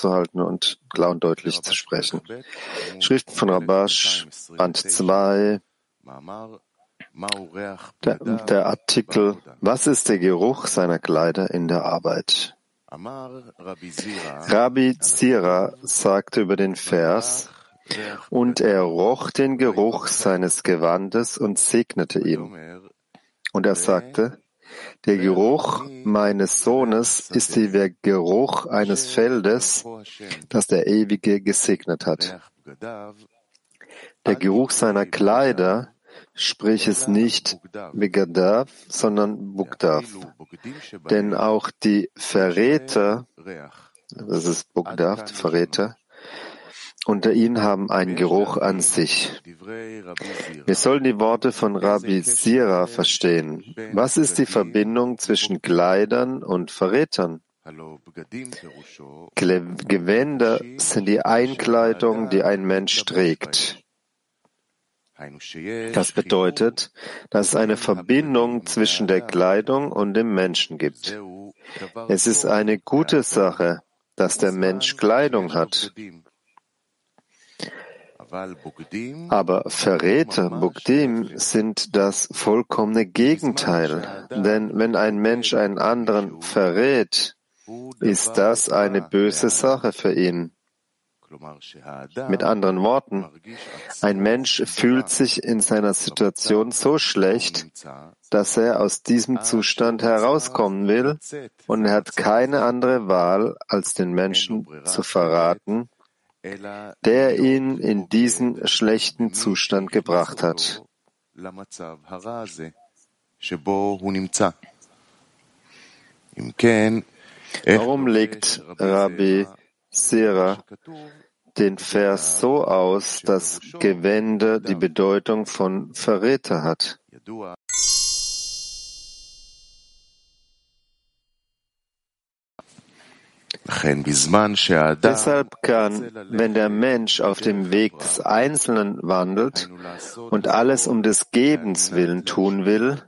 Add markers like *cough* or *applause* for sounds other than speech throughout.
anzuhalten und klar und deutlich zu sprechen. Schriften von Rabash, Band 2, der, der Artikel Was ist der Geruch seiner Kleider in der Arbeit? Rabbi Zira sagte über den Vers, und er roch den Geruch seines Gewandes und segnete ihn. Und er sagte, der Geruch meines Sohnes ist der Geruch eines Feldes, das der Ewige gesegnet hat. Der Geruch seiner Kleider, sprich es nicht Begadav, sondern Bugdav. Denn auch die Verräter, das ist Bugdav, die Verräter, unter ihnen haben einen Geruch an sich. Wir sollen die Worte von Rabbi Sira verstehen. Was ist die Verbindung zwischen Kleidern und Verrätern? Gewänder sind die Einkleidung, die ein Mensch trägt. Das bedeutet, dass es eine Verbindung zwischen der Kleidung und dem Menschen gibt. Es ist eine gute Sache, dass der Mensch Kleidung hat. Aber Verräter, Bugdim, sind das vollkommene Gegenteil. Denn wenn ein Mensch einen anderen verrät, ist das eine böse Sache für ihn. Mit anderen Worten, ein Mensch fühlt sich in seiner Situation so schlecht, dass er aus diesem Zustand herauskommen will und er hat keine andere Wahl, als den Menschen zu verraten, der ihn in diesen schlechten Zustand gebracht hat. Warum legt Rabbi Sera den Vers so aus, dass Gewände die Bedeutung von Verräter hat? Deshalb kann, wenn der Mensch auf dem Weg des Einzelnen wandelt und alles um des Gebens willen tun will,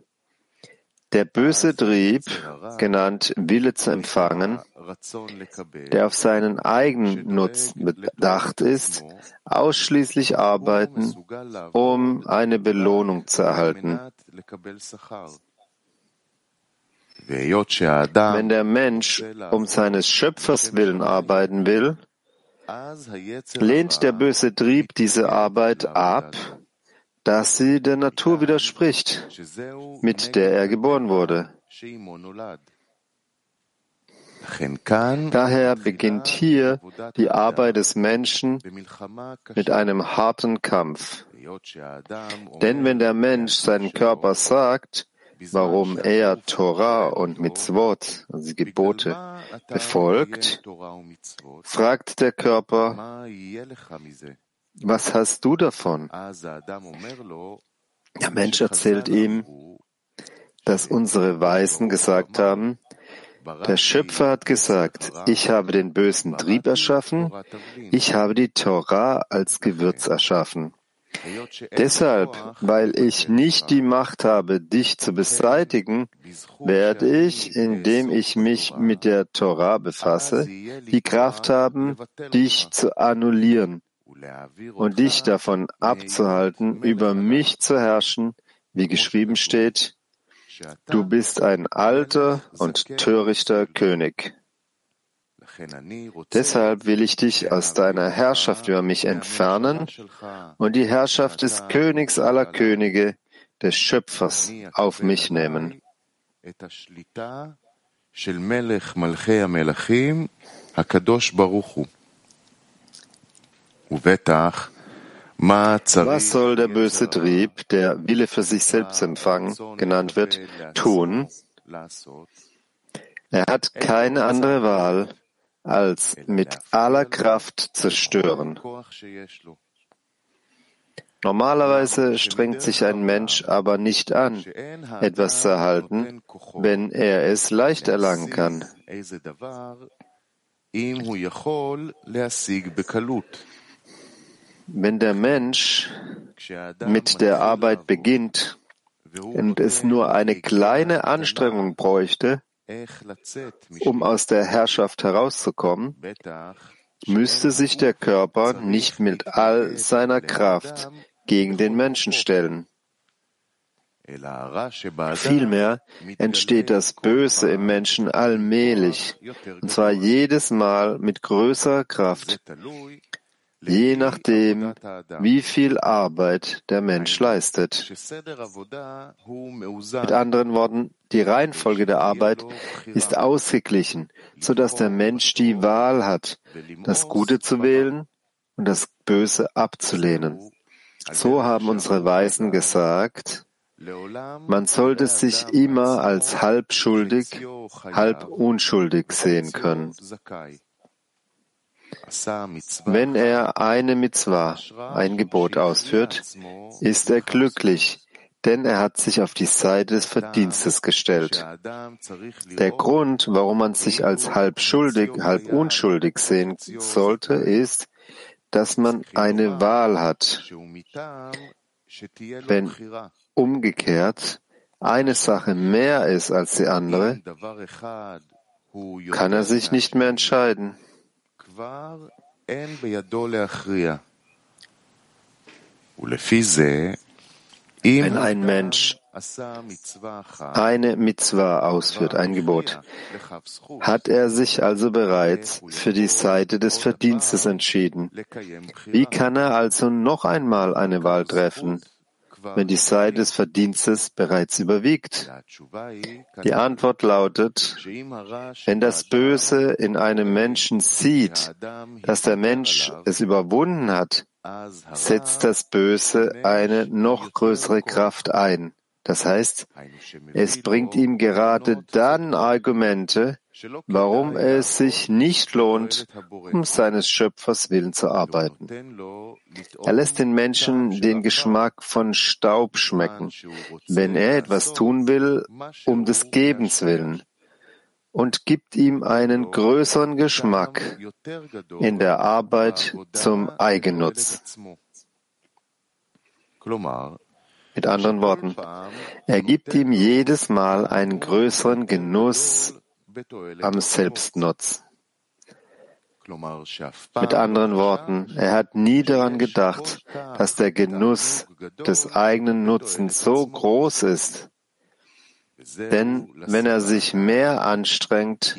der böse Trieb, genannt Wille zu empfangen, der auf seinen eigenen Nutzen bedacht ist, ausschließlich arbeiten, um eine Belohnung zu erhalten. Wenn der Mensch um seines Schöpfers willen arbeiten will, lehnt der böse Trieb diese Arbeit ab, dass sie der Natur widerspricht, mit der er geboren wurde. Daher beginnt hier die Arbeit des Menschen mit einem harten Kampf. Denn wenn der Mensch seinen Körper sagt, warum er Torah und Mitzvot, also Gebote, befolgt, fragt der Körper, was hast du davon? Der Mensch erzählt ihm, dass unsere Weisen gesagt haben, der Schöpfer hat gesagt, ich habe den bösen Trieb erschaffen, ich habe die Torah als Gewürz erschaffen. Deshalb, weil ich nicht die Macht habe, dich zu beseitigen, werde ich, indem ich mich mit der Torah befasse, die Kraft haben, dich zu annullieren und dich davon abzuhalten, über mich zu herrschen, wie geschrieben steht, du bist ein alter und törichter König. Deshalb will ich dich aus deiner Herrschaft über mich entfernen und die Herrschaft des Königs aller Könige, des Schöpfers, auf mich nehmen. Was soll der böse Trieb, der Wille für sich selbst empfangen genannt wird, tun? Er hat keine andere Wahl, als mit aller Kraft zerstören. Normalerweise strengt sich ein Mensch aber nicht an, etwas zu erhalten, wenn er es leicht erlangen kann. Wenn der Mensch mit der Arbeit beginnt und es nur eine kleine Anstrengung bräuchte, um aus der Herrschaft herauszukommen, müsste sich der Körper nicht mit all seiner Kraft gegen den Menschen stellen. Vielmehr entsteht das Böse im Menschen allmählich, und zwar jedes Mal mit größerer Kraft, je nachdem, wie viel Arbeit der Mensch leistet. Mit anderen Worten, die Reihenfolge der Arbeit ist ausgeglichen, so dass der Mensch die Wahl hat, das Gute zu wählen und das Böse abzulehnen. So haben unsere Weisen gesagt, man sollte sich immer als halb schuldig, halb unschuldig sehen können. Wenn er eine Mitzvah, ein Gebot ausführt, ist er glücklich, denn er hat sich auf die Seite des Verdienstes gestellt. Der Grund, warum man sich als halb schuldig, halb unschuldig sehen sollte, ist, dass man eine Wahl hat. Wenn umgekehrt eine Sache mehr ist als die andere, kann er sich nicht mehr entscheiden. Wenn ein Mensch eine Mitzvah ausführt, ein Gebot, hat er sich also bereits für die Seite des Verdienstes entschieden. Wie kann er also noch einmal eine Wahl treffen, wenn die Seite des Verdienstes bereits überwiegt? Die Antwort lautet, wenn das Böse in einem Menschen sieht, dass der Mensch es überwunden hat, setzt das Böse eine noch größere Kraft ein. Das heißt, es bringt ihm gerade dann Argumente, warum es sich nicht lohnt, um seines Schöpfers willen zu arbeiten. Er lässt den Menschen den Geschmack von Staub schmecken, wenn er etwas tun will, um des Gebens willen, und gibt ihm einen größeren Geschmack in der Arbeit zum Eigennutz. Mit anderen Worten, er gibt ihm jedes Mal einen größeren Genuss am Selbstnutz. Mit anderen Worten, er hat nie daran gedacht, dass der Genuss des eigenen Nutzens so groß ist. Denn wenn er sich mehr anstrengt,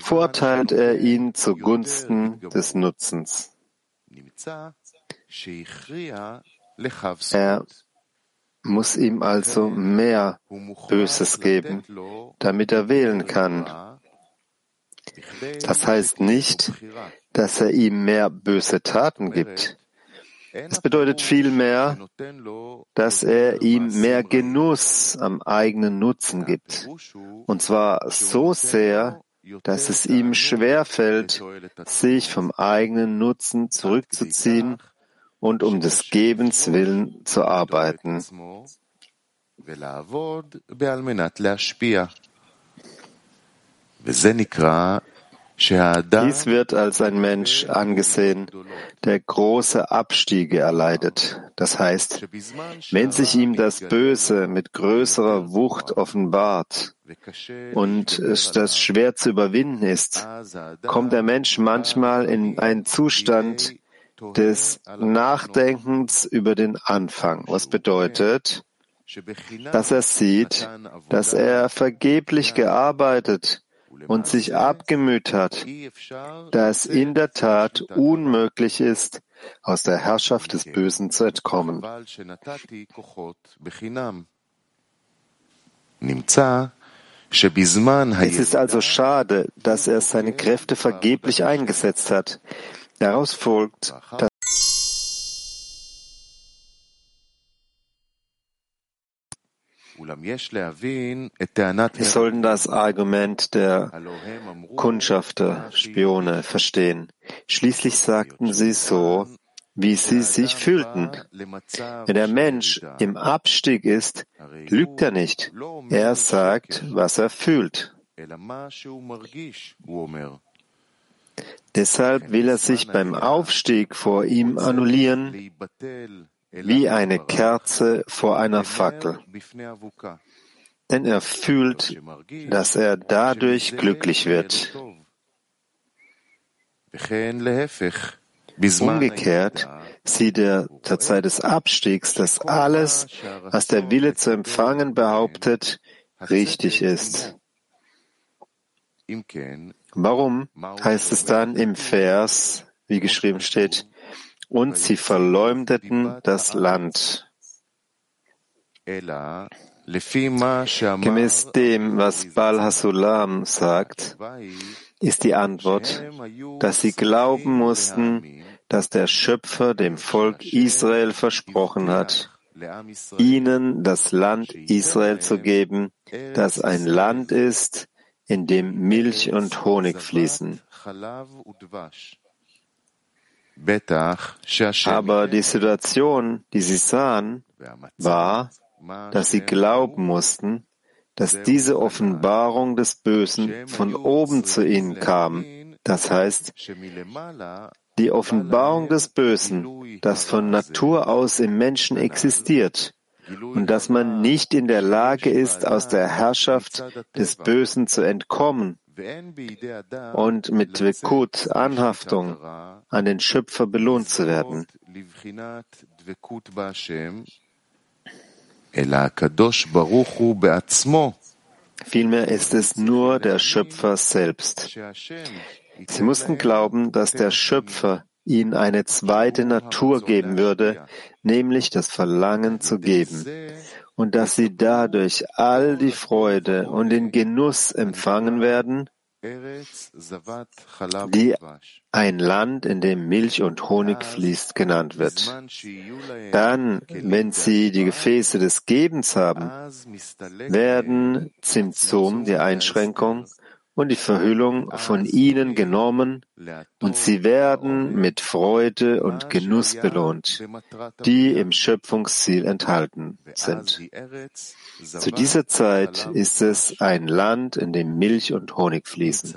vorteilt er ihn zugunsten des Nutzens. Er muss ihm also mehr Böses geben, damit er wählen kann. Das heißt nicht, dass er ihm mehr böse Taten gibt. Es bedeutet vielmehr, dass er ihm mehr Genuss am eigenen Nutzen gibt. Und zwar so sehr, dass es ihm schwerfällt, sich vom eigenen Nutzen zurückzuziehen und um des Gebens willen zu arbeiten. Dies wird als ein Mensch angesehen, der große Abstiege erleidet. Das heißt, wenn sich ihm das Böse mit größerer Wucht offenbart und es das schwer zu überwinden ist, kommt der Mensch manchmal in einen Zustand des Nachdenkens über den Anfang, was bedeutet, dass er sieht, dass er vergeblich gearbeitet und sich abgemüht hat, da es in der Tat unmöglich ist, aus der Herrschaft des Bösen zu entkommen. Es ist also schade, dass er seine Kräfte vergeblich eingesetzt hat. Daraus folgt, dass Wir sollten das Argument der Kundschafter, Spione verstehen. Schließlich sagten sie so, wie sie sich fühlten. Wenn der Mensch im Abstieg ist, lügt er nicht. Er sagt, was er fühlt. Deshalb will er sich beim Aufstieg vor ihm annullieren, wie eine Kerze vor einer Fackel. Denn er fühlt, dass er dadurch glücklich wird. Umgekehrt sieht er zur Zeit des Abstiegs, dass alles, was der Wille zu empfangen behauptet, richtig ist. Warum heißt es dann im Vers, wie geschrieben steht, und sie verleumdeten das Land? Gemäß dem, was Bal Hasulam sagt, ist die Antwort, dass sie glauben mussten, dass der Schöpfer dem Volk Israel versprochen hat, ihnen das Land Israel zu geben, das ein Land ist, in dem Milch und Honig fließen. Aber die Situation, die sie sahen, war, dass sie glauben mussten, dass diese Offenbarung des Bösen von oben zu ihnen kam. Das heißt, die Offenbarung des Bösen, das von Natur aus im Menschen existiert und dass man nicht in der Lage ist, aus der Herrschaft des Bösen zu entkommen und mit Wekut, Anhaftung an den Schöpfer belohnt zu werden. Vielmehr ist es nur der Schöpfer selbst. Sie mussten glauben, dass der Schöpfer ihnen eine zweite Natur geben würde, nämlich das Verlangen zu geben, und dass sie dadurch all die Freude und den Genuss empfangen werden, die ein Land, in dem Milch und Honig fließt, genannt wird. Dann, wenn sie die Gefäße des Gebens haben, werden Zimtzum, die Einschränkung, und die Verhüllung von ihnen genommen und sie werden mit Freude und Genuss belohnt, die im Schöpfungsziel enthalten sind. Zu dieser Zeit ist es ein Land, in dem Milch und Honig fließen.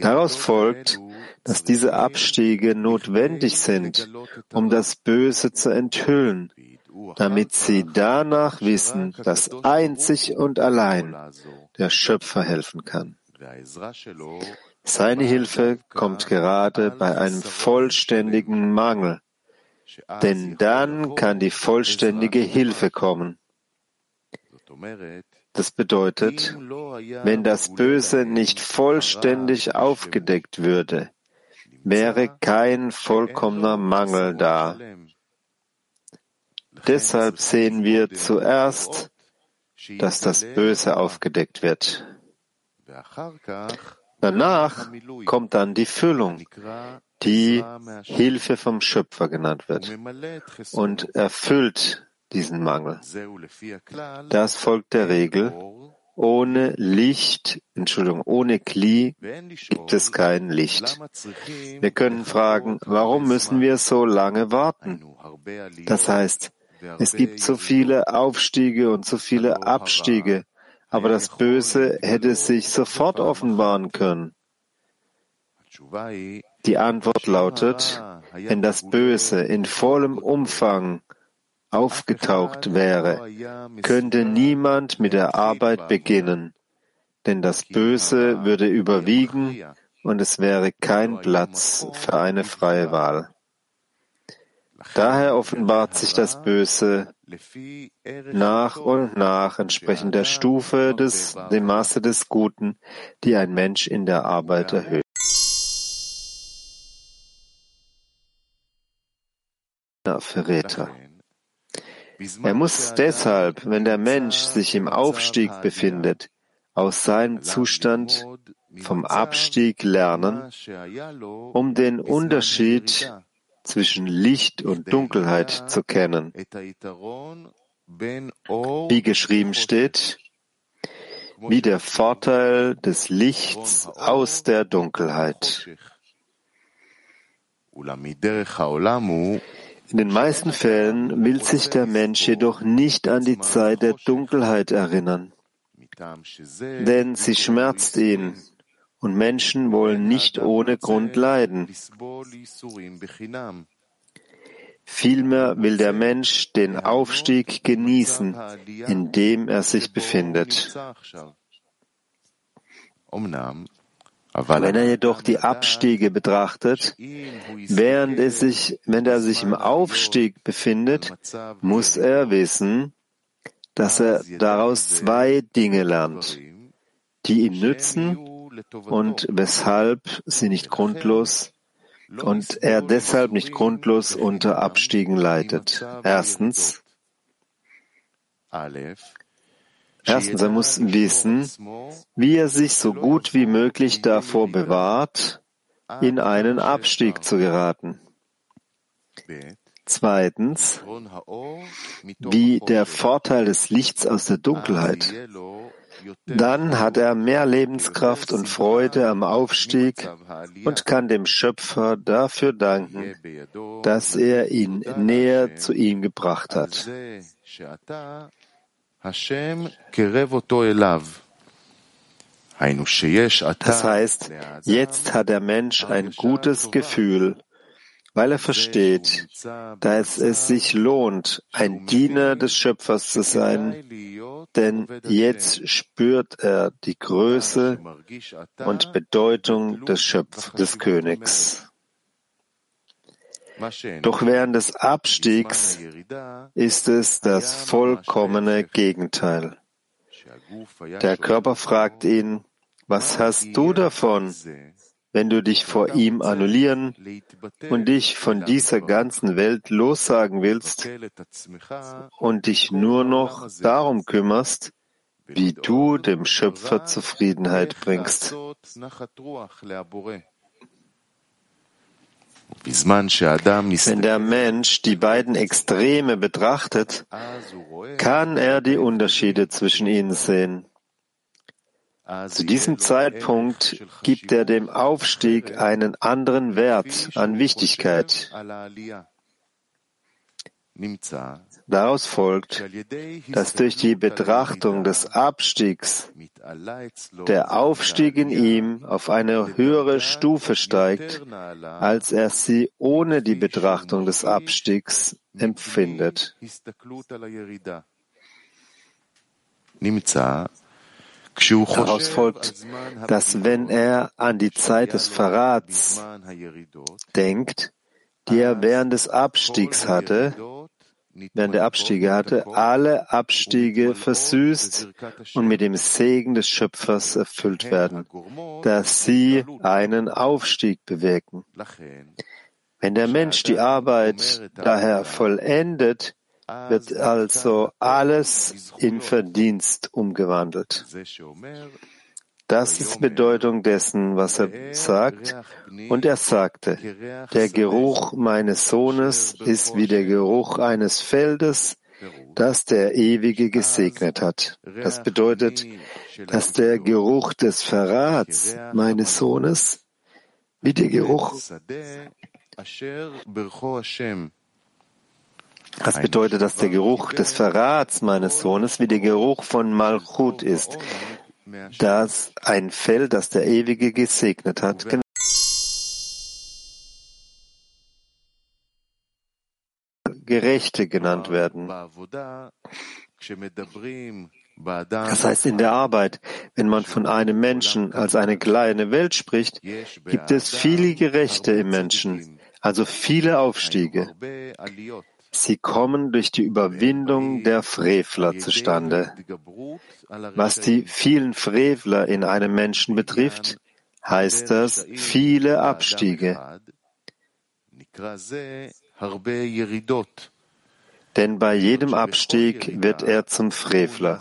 Daraus folgt, dass diese Abstiege notwendig sind, um das Böse zu enthüllen, damit sie danach wissen, dass einzig und allein der Schöpfer helfen kann. Seine Hilfe kommt gerade bei einem vollständigen Mangel, denn dann kann die vollständige Hilfe kommen. Das bedeutet, wenn das Böse nicht vollständig aufgedeckt würde, wäre kein vollkommener Mangel da. Deshalb sehen wir zuerst, dass das Böse aufgedeckt wird. Danach kommt dann die Füllung, die Hilfe vom Schöpfer genannt wird und erfüllt diesen Mangel. Das folgt der Regel, ohne Licht, Entschuldigung, ohne Kli gibt es kein Licht. Wir können fragen, warum müssen wir so lange warten? Das heißt, es gibt so viele Aufstiege und so viele Abstiege, aber das Böse hätte sich sofort offenbaren können. Die Antwort lautet, wenn das Böse in vollem Umfang aufgetaucht wäre, könnte niemand mit der Arbeit beginnen, denn das Böse würde überwiegen und es wäre kein Platz für eine freie Wahl. Daher offenbart sich das Böse nach und nach entsprechend der Stufe des, dem Maße des Guten, die ein Mensch in der Arbeit erhöht. Verräter. Er muss deshalb, wenn der Mensch sich im Aufstieg befindet, aus seinem Zustand vom Abstieg lernen, um den Unterschied zwischen Licht und Dunkelheit zu kennen. Wie geschrieben steht, wie der Vorteil des Lichts aus der Dunkelheit. In den meisten Fällen will sich der Mensch jedoch nicht an die Zeit der Dunkelheit erinnern, denn sie schmerzt ihn und Menschen wollen nicht ohne Grund leiden. Vielmehr will der Mensch den Aufstieg genießen, in dem er sich befindet. Wenn er jedoch die Abstiege betrachtet, während er sich, wenn er sich im Aufstieg befindet, muss er wissen, dass er daraus zwei Dinge lernt, die ihm nützen und weshalb sie nicht grundlos und er deshalb nicht grundlos unter Abstiegen leidet. Erstens, Erstens, er muss wissen, wie er sich so gut wie möglich davor bewahrt, in einen Abstieg zu geraten. Zweitens, wie der Vorteil des Lichts aus der Dunkelheit. Dann hat er mehr Lebenskraft und Freude am Aufstieg und kann dem Schöpfer dafür danken, dass er ihn näher zu ihm gebracht hat. Das heißt, jetzt hat der Mensch ein gutes Gefühl, weil er versteht, dass es sich lohnt, ein Diener des Schöpfers zu sein, denn jetzt spürt er die Größe und Bedeutung des Schöpf des Königs. Doch während des Abstiegs ist es das vollkommene Gegenteil. Der Körper fragt ihn, was hast du davon, wenn du dich vor ihm annullieren und dich von dieser ganzen Welt lossagen willst und dich nur noch darum kümmerst, wie du dem Schöpfer Zufriedenheit bringst. Wenn der Mensch die beiden Extreme betrachtet, kann er die Unterschiede zwischen ihnen sehen. Zu diesem Zeitpunkt gibt er dem Aufstieg einen anderen Wert an Wichtigkeit. Daraus folgt, dass durch die Betrachtung des Abstiegs der Aufstieg in ihm auf eine höhere Stufe steigt, als er sie ohne die Betrachtung des Abstiegs empfindet. Daraus folgt, dass wenn er an die Zeit des Verrats denkt, die er während des Abstiegs hatte, während der Abstiege hatte, alle Abstiege versüßt und mit dem Segen des Schöpfers erfüllt werden, dass sie einen Aufstieg bewirken. Wenn der Mensch die Arbeit daher vollendet, wird also alles in Verdienst umgewandelt. Das ist Bedeutung dessen, was er sagt. Und er sagte, der Geruch meines Sohnes ist wie der Geruch eines Feldes, das der Ewige gesegnet hat. Das bedeutet, dass der Geruch des Verrats meines Sohnes wie der Geruch das bedeutet, dass der Geruch des Verrats meines Sohnes wie der Geruch von Malchut ist, das ein Fell, das der Ewige gesegnet hat. Gerechte genannt werden. Das heißt, in der Arbeit, wenn man von einem Menschen als eine kleine Welt spricht, gibt es viele Gerechte im Menschen, also viele Aufstiege. Sie kommen durch die Überwindung der Frevler zustande. Was die vielen Frevler in einem Menschen betrifft, heißt das viele Abstiege. Denn bei jedem Abstieg wird er zum Frevler.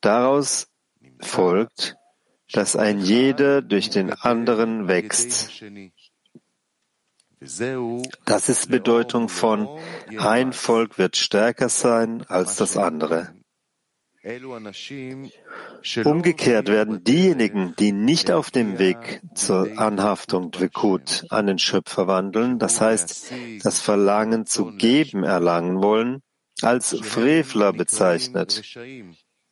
Daraus folgt, dass ein jeder durch den anderen wächst. Das ist Bedeutung von ein Volk wird stärker sein als das andere. Umgekehrt werden diejenigen, die nicht auf dem Weg zur Anhaftung Dvekut an den Schöpfer wandeln, das heißt, das Verlangen zu geben erlangen wollen, als Frevler bezeichnet,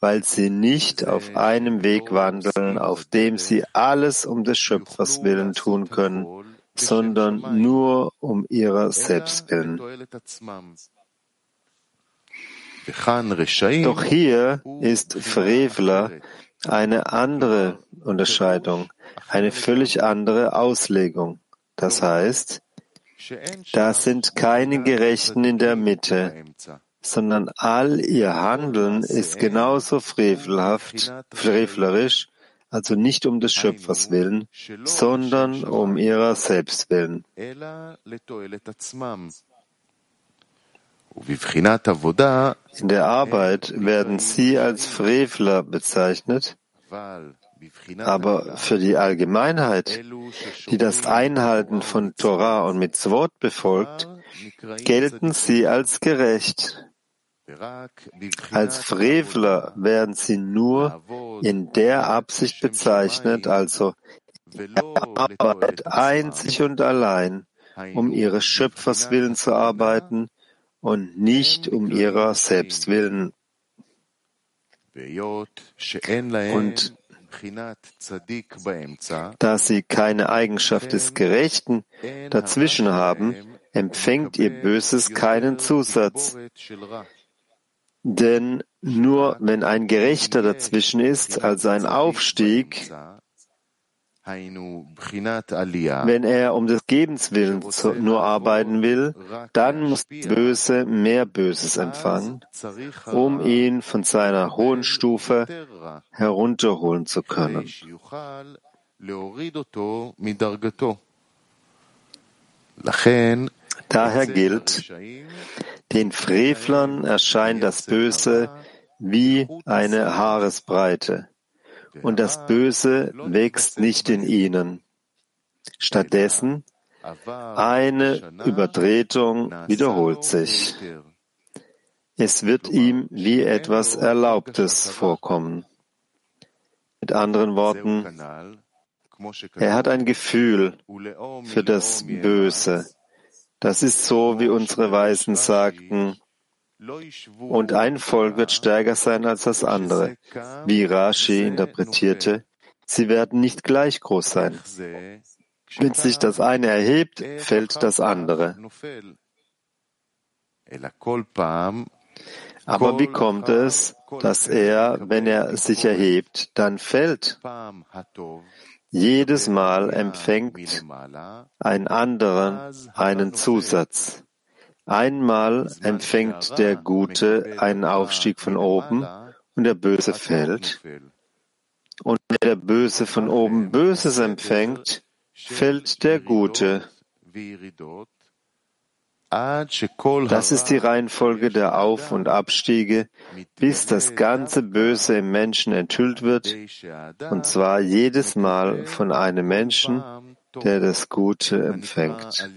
weil sie nicht auf einem Weg wandeln, auf dem sie alles um des Schöpfers willen tun können, sondern nur um ihrer selbst willen. Doch hier ist Frevler eine andere Unterscheidung, eine völlig andere Auslegung. Das heißt, da sind keine Gerechten in der Mitte, sondern all ihr Handeln ist genauso frevelhaft, frevlerisch, also nicht um des Schöpfers willen, sondern um ihrer selbst willen. In der Arbeit werden sie als Frevler bezeichnet, aber für die Allgemeinheit, die das Einhalten von Torah und Mitzvot befolgt, gelten sie als gerecht. Als Frevler werden sie nur in der Absicht bezeichnet, also Arbeit einzig und allein, um ihres Schöpfers willen zu arbeiten und nicht um ihrer selbst willen. Und da sie keine Eigenschaft des Gerechten dazwischen haben, empfängt ihr Böses keinen Zusatz. Denn nur wenn ein Gerechter dazwischen ist, also ein Aufstieg, wenn er um des Gebens willen nur arbeiten will, dann muss Böse mehr Böses empfangen, um ihn von seiner hohen Stufe herunterholen zu können. Daher gilt, den Frevlern erscheint das Böse wie eine Haaresbreite und das Böse wächst nicht in ihnen. Stattdessen eine Übertretung wiederholt sich. Es wird ihm wie etwas Erlaubtes vorkommen. Mit anderen Worten, er hat ein Gefühl für das Böse. Das ist so, wie unsere Weisen sagten, und ein Volk wird stärker sein als das andere. Wie Rashi interpretierte, sie werden nicht gleich groß sein. Wenn sich das eine erhebt, fällt das andere. Aber wie kommt es, dass er, wenn er sich erhebt, dann fällt? Jedes Mal empfängt ein anderen einen Zusatz. Einmal empfängt der Gute einen Aufstieg von oben und der Böse fällt. Und wenn der Böse von oben Böses empfängt, fällt der Gute. Das ist die Reihenfolge der Auf- und Abstiege, bis das ganze Böse im Menschen enthüllt wird, und zwar jedes Mal von einem Menschen, der das Gute empfängt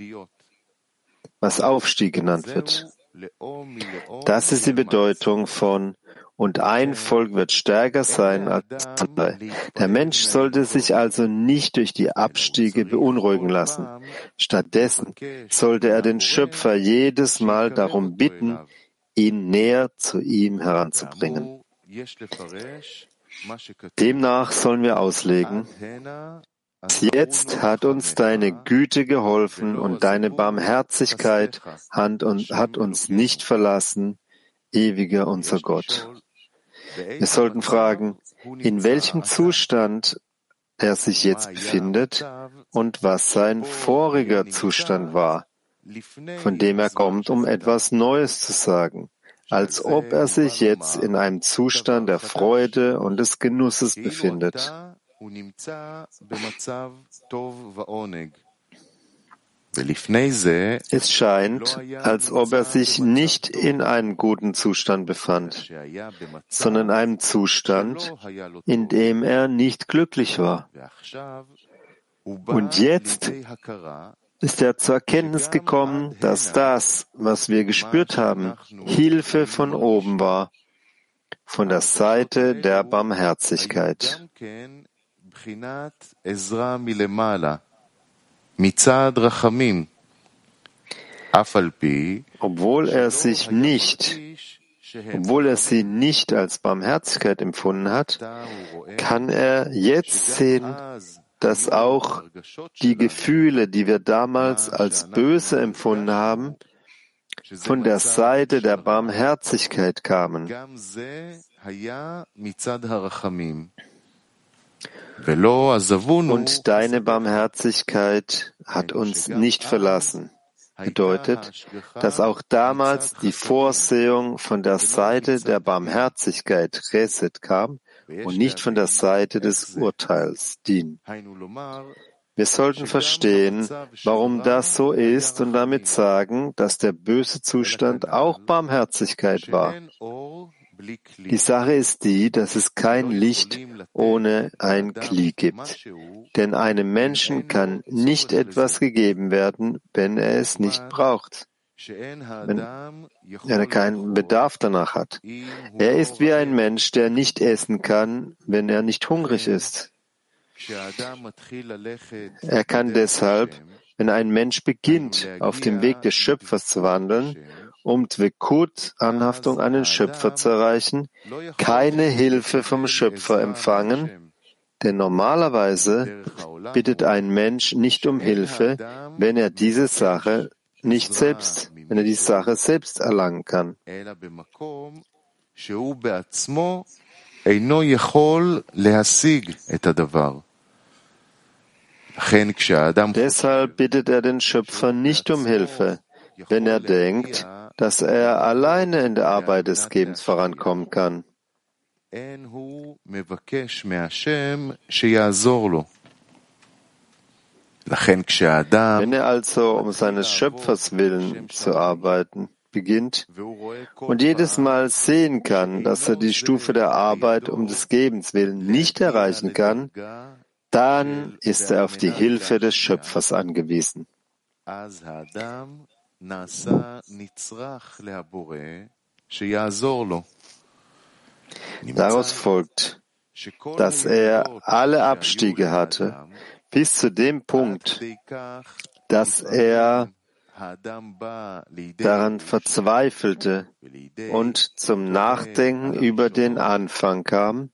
was Aufstieg genannt wird. Das ist die Bedeutung von und ein Volk wird stärker sein als andere. Der Mensch sollte sich also nicht durch die Abstiege beunruhigen lassen. Stattdessen sollte er den Schöpfer jedes Mal darum bitten, ihn näher zu ihm heranzubringen. Demnach sollen wir auslegen, Jetzt hat uns deine Güte geholfen und deine Barmherzigkeit hat uns nicht verlassen, ewiger unser Gott. Wir sollten fragen, in welchem Zustand er sich jetzt befindet und was sein voriger Zustand war, von dem er kommt, um etwas Neues zu sagen, als ob er sich jetzt in einem Zustand der Freude und des Genusses befindet. Es scheint, als ob er sich nicht in einem guten Zustand befand, sondern in einem Zustand, in dem er nicht glücklich war. Und jetzt ist er zur Erkenntnis gekommen, dass das, was wir gespürt haben, Hilfe von oben war, von der Seite der Barmherzigkeit. Obwohl er sich nicht, obwohl er sie nicht als Barmherzigkeit empfunden hat, kann er jetzt sehen, dass auch die Gefühle, die wir damals als böse empfunden haben, von der Seite der Barmherzigkeit kamen. Und deine Barmherzigkeit hat uns nicht verlassen. Bedeutet, dass auch damals die Vorsehung von der Seite der Barmherzigkeit Reset kam und nicht von der Seite des Urteils Din. Wir sollten verstehen, warum das so ist und damit sagen, dass der böse Zustand auch Barmherzigkeit war. Die Sache ist die, dass es kein Licht ohne ein Kli gibt. Denn einem Menschen kann nicht etwas gegeben werden, wenn er es nicht braucht, wenn er keinen Bedarf danach hat. Er ist wie ein Mensch, der nicht essen kann, wenn er nicht hungrig ist. Er kann deshalb, wenn ein Mensch beginnt, auf dem Weg des Schöpfers zu wandeln, um Dvekut, Anhaftung an den Schöpfer zu erreichen, keine Hilfe vom Schöpfer empfangen, denn normalerweise bittet ein Mensch nicht um Hilfe, wenn er diese Sache nicht selbst, wenn er die Sache selbst erlangen kann. Deshalb bittet er den Schöpfer nicht um Hilfe, wenn er denkt, dass er alleine in der Arbeit des Gebens vorankommen kann. Wenn er also um seines Schöpfers willen zu arbeiten beginnt und jedes Mal sehen kann, dass er die Stufe der Arbeit um des Gebens willen nicht erreichen kann, dann ist er auf die Hilfe des Schöpfers angewiesen. Daraus folgt, dass er alle Abstiege hatte, bis zu dem Punkt, dass er daran verzweifelte und zum Nachdenken über den Anfang kam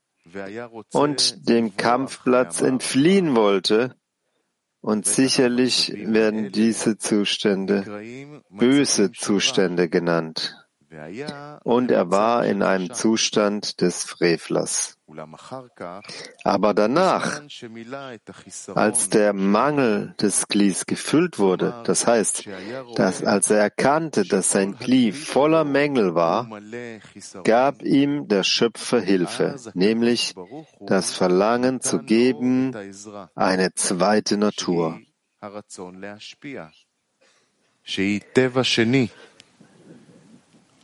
und dem Kampfplatz entfliehen wollte, und sicherlich werden diese Zustände böse Zustände genannt. Und er war in einem Zustand des Frevlers. Aber danach, als der Mangel des Glies gefüllt wurde, das heißt, dass als er erkannte, dass sein Glied voller Mängel war, gab ihm der Schöpfer Hilfe, nämlich das Verlangen zu geben, eine zweite Natur.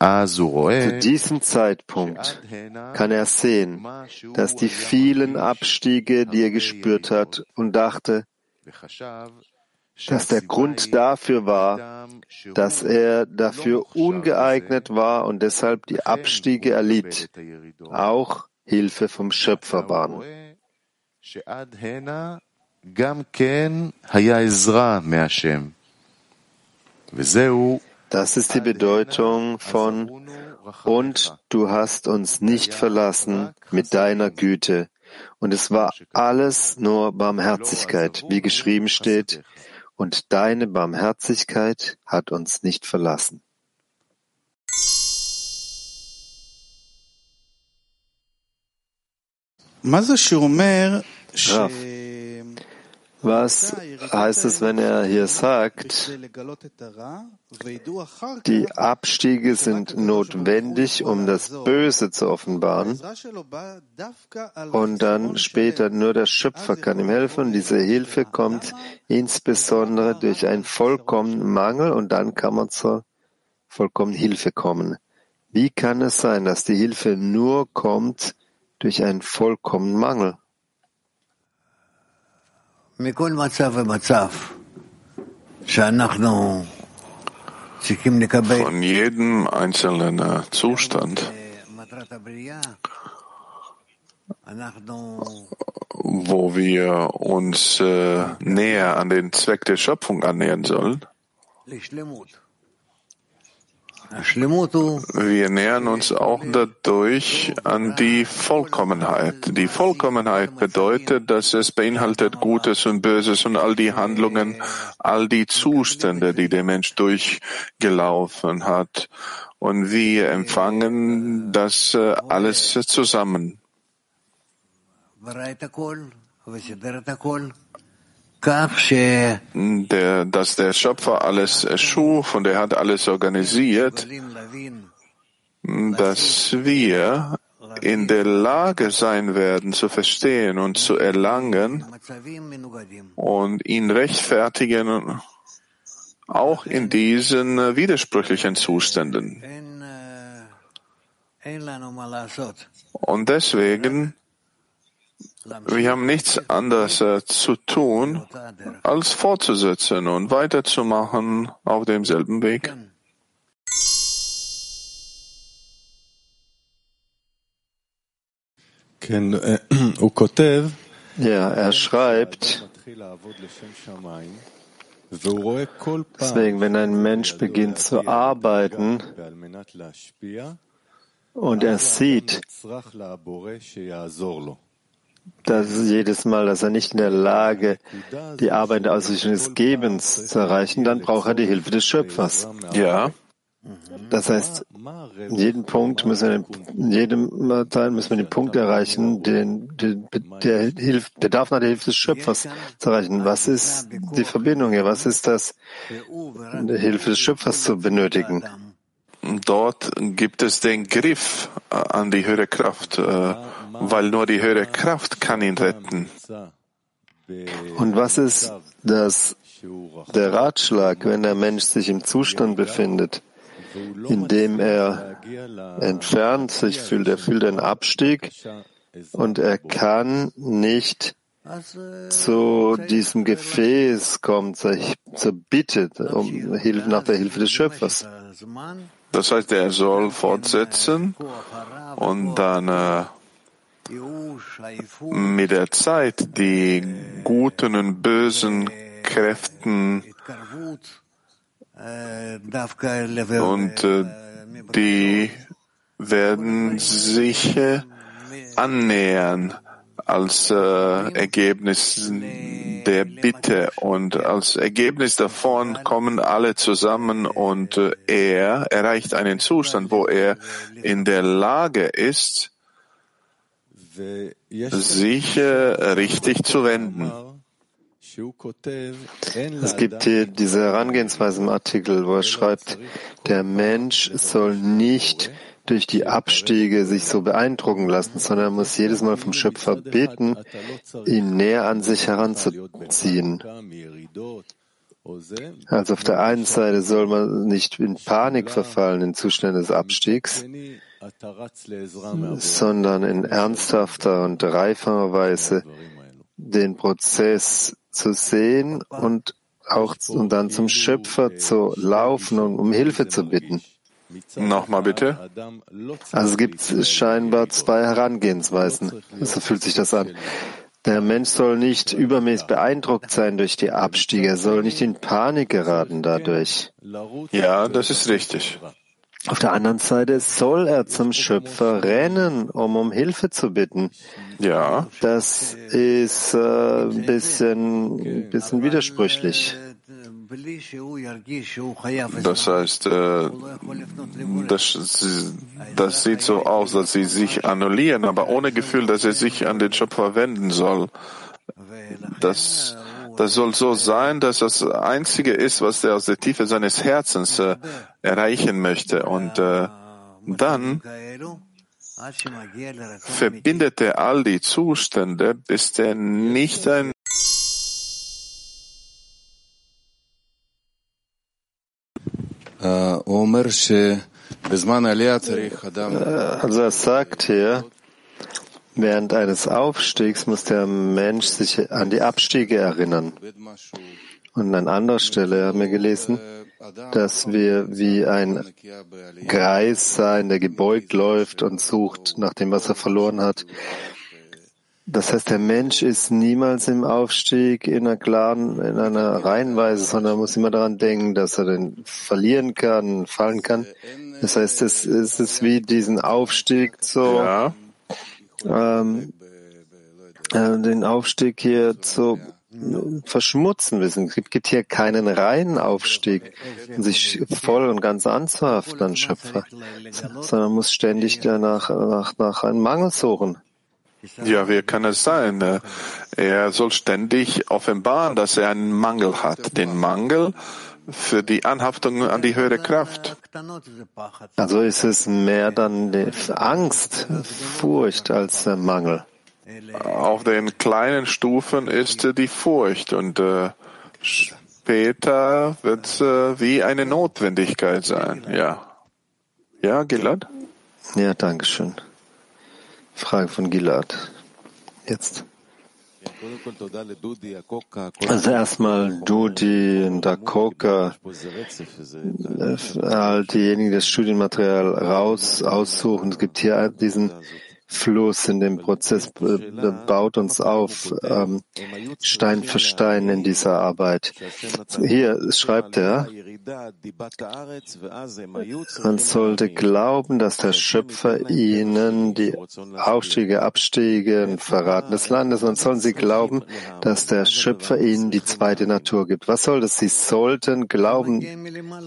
Zu diesem Zeitpunkt kann er sehen, dass die vielen Abstiege, die er gespürt hat, und dachte, dass der Grund dafür war, dass er dafür ungeeignet war und deshalb die Abstiege erlitt, auch Hilfe vom Schöpfer waren. Das ist die Bedeutung von und du hast uns nicht verlassen mit deiner Güte. Und es war alles nur Barmherzigkeit, wie geschrieben steht, und deine Barmherzigkeit hat uns nicht verlassen. Rav, was heißt es, wenn er hier sagt, die Abstiege sind notwendig, um das Böse zu offenbaren und dann später nur der Schöpfer kann ihm helfen diese Hilfe kommt insbesondere durch einen vollkommenen Mangel und dann kann man zur vollkommenen Hilfe kommen. Wie kann es sein, dass die Hilfe nur kommt durch einen vollkommenen Mangel? Von jedem einzelnen Zustand, wo wir uns äh, näher an den Zweck der Schöpfung annähern sollen, wir nähern uns auch dadurch an die Vollkommenheit. Die Vollkommenheit bedeutet, dass es beinhaltet Gutes und Böses und all die Handlungen, all die Zustände, die der Mensch durchgelaufen hat. Und wir empfangen das äh, alles zusammen. Der, dass der Schöpfer alles erschuf und er hat alles organisiert, dass wir in der Lage sein werden zu verstehen und zu erlangen und ihn rechtfertigen, auch in diesen widersprüchlichen Zuständen. Und deswegen wir haben nichts anderes äh, zu tun, als fortzusetzen und weiterzumachen auf demselben Weg. *clears throat* Ja, er schreibt, deswegen, wenn ein Mensch beginnt zu arbeiten und er sieht, dass jedes Mal, dass er nicht in der Lage, die Arbeit aus sich des Gebens zu erreichen, dann braucht er die Hilfe des Schöpfers. Ja. Das heißt, in jedem Punkt müssen wir, in jedem Teil müssen wir den Punkt erreichen, den, den, der Hilf, Bedarf nach der Hilfe des Schöpfers zu erreichen. Was ist die Verbindung hier? Was ist das, die Hilfe des Schöpfers zu benötigen? Dort gibt es den Griff an die höhere Kraft, äh, weil nur die höhere Kraft kann ihn retten. Und was ist das, der Ratschlag, wenn der Mensch sich im Zustand befindet, in dem er entfernt sich fühlt, er fühlt einen Abstieg und er kann nicht zu diesem Gefäß kommen, zur Bitte um Hilfe nach der Hilfe des Schöpfers. Das heißt, er soll fortsetzen und dann äh, mit der Zeit die guten und bösen Kräften und äh, die werden sich äh, annähern als äh, Ergebnis der Bitte und als Ergebnis davon kommen alle zusammen und äh, er erreicht einen Zustand, wo er in der Lage ist, sich äh, richtig zu wenden. Es gibt hier diese Herangehensweise im Artikel, wo er schreibt, der Mensch soll nicht durch die Abstiege sich so beeindrucken lassen, sondern er muss jedes Mal vom Schöpfer beten, ihn näher an sich heranzuziehen. Also auf der einen Seite soll man nicht in Panik verfallen in Zuständen des Abstiegs, sondern in ernsthafter und reifer Weise den Prozess zu sehen und auch und dann zum Schöpfer zu laufen und um Hilfe zu bitten. Nochmal bitte. Also es gibt scheinbar zwei Herangehensweisen. So fühlt sich das an. Der Mensch soll nicht übermäßig beeindruckt sein durch die Abstiege. Er soll nicht in Panik geraten dadurch. Ja, das ist richtig. Auf der anderen Seite soll er zum Schöpfer rennen, um um Hilfe zu bitten. Ja. Das ist äh, ein bisschen, ein bisschen widersprüchlich. Das heißt, äh, das, das sieht so aus, dass sie sich annullieren, aber ohne Gefühl, dass er sich an den Schöpfer wenden soll. Das, das soll so sein, dass das Einzige ist, was er aus der Tiefe seines Herzens äh, erreichen möchte. Und äh, dann verbindet er all die Zustände, bis er nicht ein Also er sagt hier, während eines Aufstiegs muss der Mensch sich an die Abstiege erinnern. Und an anderer Stelle haben wir gelesen, dass wir wie ein Greis sein, der gebeugt läuft und sucht nach dem, was er verloren hat. Das heißt, der Mensch ist niemals im Aufstieg in einer klaren, in einer Reihenweise, sondern muss immer daran denken, dass er den verlieren kann, fallen kann. Das heißt, es, es ist wie diesen Aufstieg so, ja. ähm, äh, den Aufstieg hier zu verschmutzen wissen. Es gibt hier keinen reinen Aufstieg, sich voll und ganz anzuhaften an Schöpfer, sondern muss ständig danach nach, nach einem Mangel suchen. Ja, wie kann es sein? Er soll ständig offenbaren, dass er einen Mangel hat. Den Mangel für die Anhaftung an die höhere Kraft. Also ist es mehr dann Angst, Furcht als Mangel. Auf den kleinen Stufen ist die Furcht und äh, später wird es äh, wie eine Notwendigkeit sein. Ja. Ja, Gilad? Ja, danke schön. Frage von Gilad. Jetzt. Also erstmal Dudi und Dakoka, halt diejenigen, die das Studienmaterial raus aussuchen. Es gibt hier diesen Fluss in dem Prozess baut uns auf, ähm, Stein für Stein in dieser Arbeit. Hier schreibt er, man sollte glauben, dass der Schöpfer ihnen die Aufstiege, Abstiege und Verraten des Landes, und sollen sie glauben, dass der Schöpfer ihnen die zweite Natur gibt. Was soll das? Sie sollten glauben,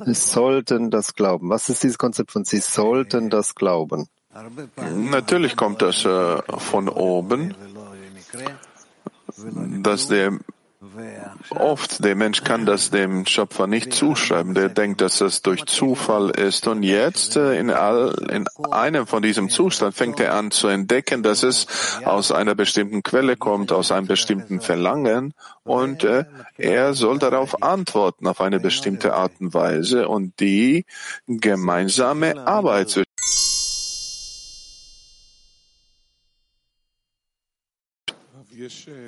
sie sollten das glauben. Was ist dieses Konzept von sie sollten das glauben? Natürlich kommt das äh, von oben, dass der Oft der Mensch kann das dem Schöpfer nicht zuschreiben. Der denkt, dass das durch Zufall ist. Und jetzt äh, in, all, in einem von diesem Zustand fängt er an zu entdecken, dass es aus einer bestimmten Quelle kommt, aus einem bestimmten Verlangen. Und äh, er soll darauf antworten auf eine bestimmte Art und Weise und die gemeinsame Arbeit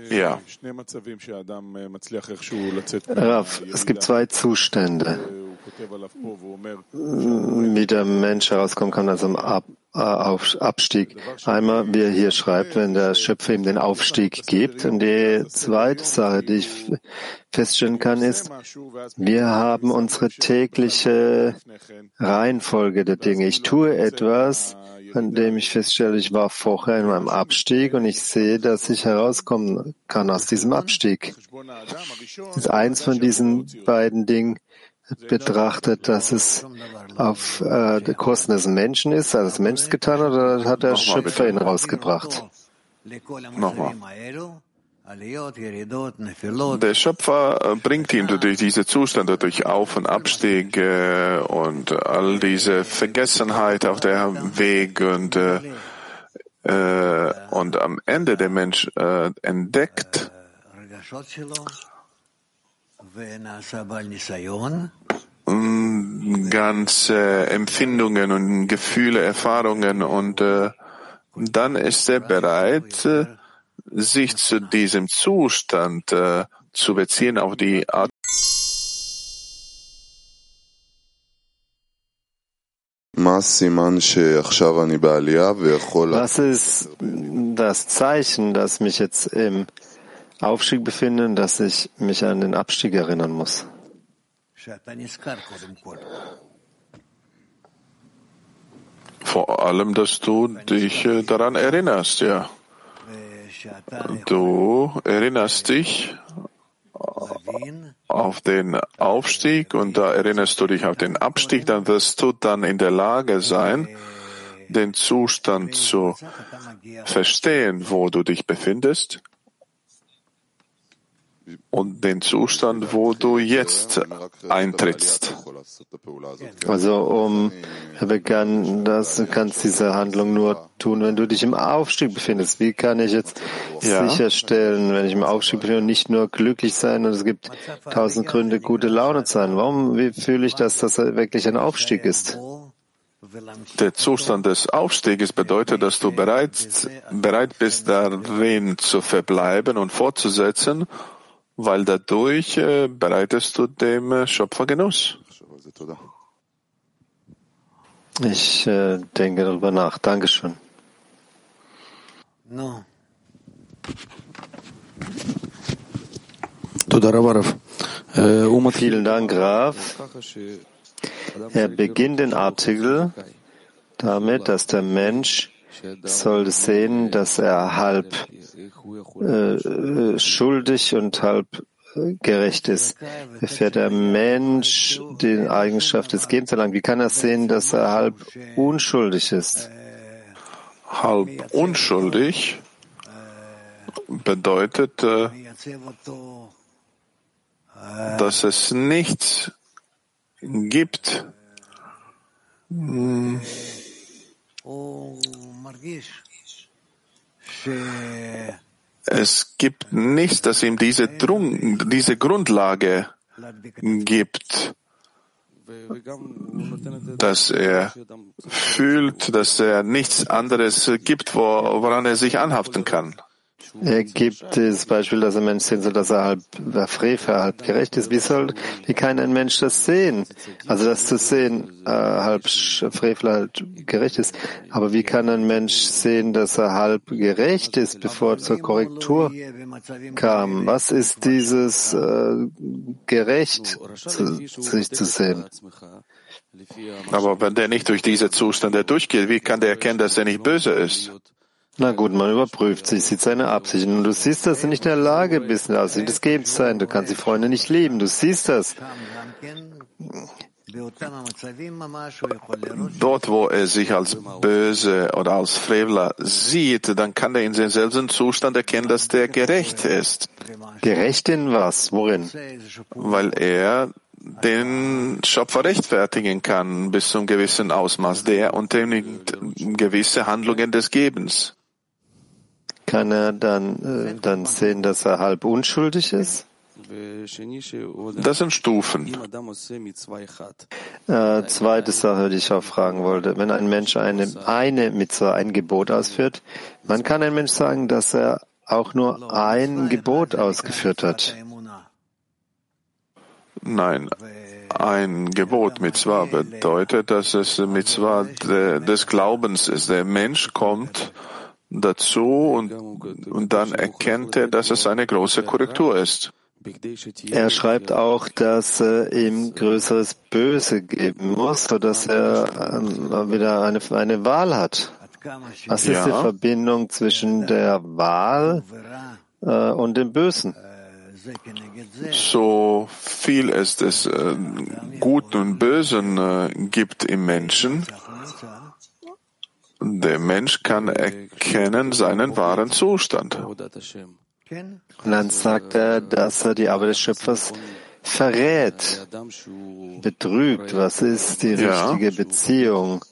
Ja. Rav, es gibt zwei Zustände, wie der Mensch herauskommen kann aus einem Ab Abstieg. Einmal, wie er hier schreibt, wenn der Schöpfer ihm den Aufstieg gibt. Und die zweite Sache, die ich feststellen kann, ist, wir haben unsere tägliche Reihenfolge der Dinge. Ich tue etwas, an dem ich feststelle, ich war vorher in meinem Abstieg und ich sehe, dass ich herauskommen kann aus diesem Abstieg. Das ist eins von diesen beiden Dingen betrachtet, dass es auf äh, der Kosten des Menschen ist, hat das Mensch getan oder hat der Schöpfer ihn rausgebracht? Nochmal. Der Schöpfer äh, bringt ihn durch diese Zustände, durch Auf- und Abstiege und all diese Vergessenheit auf der Weg und, äh, äh, und am Ende der Mensch äh, entdeckt, ganze Empfindungen und Gefühle, Erfahrungen und äh, dann ist er bereit, äh, sich zu diesem Zustand äh, zu beziehen auf die Art Was ist das Zeichen, dass mich jetzt im Aufstieg befinde dass ich mich an den Abstieg erinnern muss? Vor allem, dass du dich äh, daran erinnerst, ja. Du erinnerst dich auf den Aufstieg und da erinnerst du dich auf den Abstieg, dann wirst du dann in der Lage sein, den Zustand zu verstehen, wo du dich befindest und den Zustand, wo du jetzt eintrittst. Also um Herr Begann, das kannst diese Handlung nur tun, wenn du dich im Aufstieg befindest. Wie kann ich jetzt ja. sicherstellen, wenn ich im Aufstieg bin und nicht nur glücklich sein und es gibt tausend Gründe, gute Laune zu sein? Warum wie fühle ich, dass das wirklich ein Aufstieg ist? Der Zustand des Aufstieges bedeutet, dass du bereit, bereit bist, darin zu verbleiben und fortzusetzen weil dadurch äh, bereitest du dem äh, Schöpfer Genuss. Ich äh, denke darüber nach. Dankeschön. No. Vielen Dank, Graf. Er beginnt den Artikel damit, dass der Mensch soll sehen, dass er halb äh, schuldig und halb äh, gerecht ist. Erfährt der Mensch die Eigenschaft des Gebens erlangt? Wie kann er sehen, dass er halb unschuldig ist? Halb unschuldig bedeutet, äh, dass es nichts gibt, hm, es gibt nichts, das ihm diese, Drung, diese Grundlage gibt, dass er fühlt, dass er nichts anderes gibt, woran er sich anhaften kann. Er gibt das Beispiel, dass ein Mensch sehen soll, dass er halb Frevel, halb gerecht ist. Wie soll, wie kann ein Mensch das sehen? Also das zu sehen, äh, halb Frevel, halb gerecht ist. Aber wie kann ein Mensch sehen, dass er halb gerecht ist, bevor er zur Korrektur kam? Was ist dieses äh, gerecht zu, sich zu sehen? Aber wenn der nicht durch diese Zustände durchgeht, wie kann der erkennen, dass er nicht böse ist? Na gut, man überprüft sich, sieht seine Absichten. Und du siehst, dass du nicht in der Lage bist, eine Absicht des Gebens sein. Du kannst die Freunde nicht lieben. Du siehst das. Dort, wo er sich als böse oder als Frevler sieht, dann kann er in demselben Zustand erkennen, dass der gerecht ist. Gerecht in was? Worin? Weil er den Schöpfer rechtfertigen kann bis zum gewissen Ausmaß. Der unternimmt gewisse Handlungen des Gebens kann er dann, äh, dann sehen, dass er halb unschuldig ist? Das sind Stufen. Äh, zweite Sache, die ich auch fragen wollte. Wenn ein Mensch eine, eine Mitzvah, ein Gebot ausführt, man kann ein Mensch sagen, dass er auch nur ein Gebot ausgeführt hat. Nein, ein Gebot Mitzvah bedeutet, dass es Mitzvah des Glaubens ist. Der Mensch kommt dazu und, und dann erkennt er, dass es eine große Korrektur ist. Er schreibt auch, dass äh, ihm größeres Böse geben muss, sodass er äh, wieder eine, eine Wahl hat. Was ist ja. die Verbindung zwischen der Wahl äh, und dem Bösen? So viel es des äh, Guten und Bösen äh, gibt im Menschen, der Mensch kann erkennen seinen wahren Zustand. Und dann sagt er, dass er die Arbeit des Schöpfers verrät, betrügt. Was ist die richtige ja. Beziehung?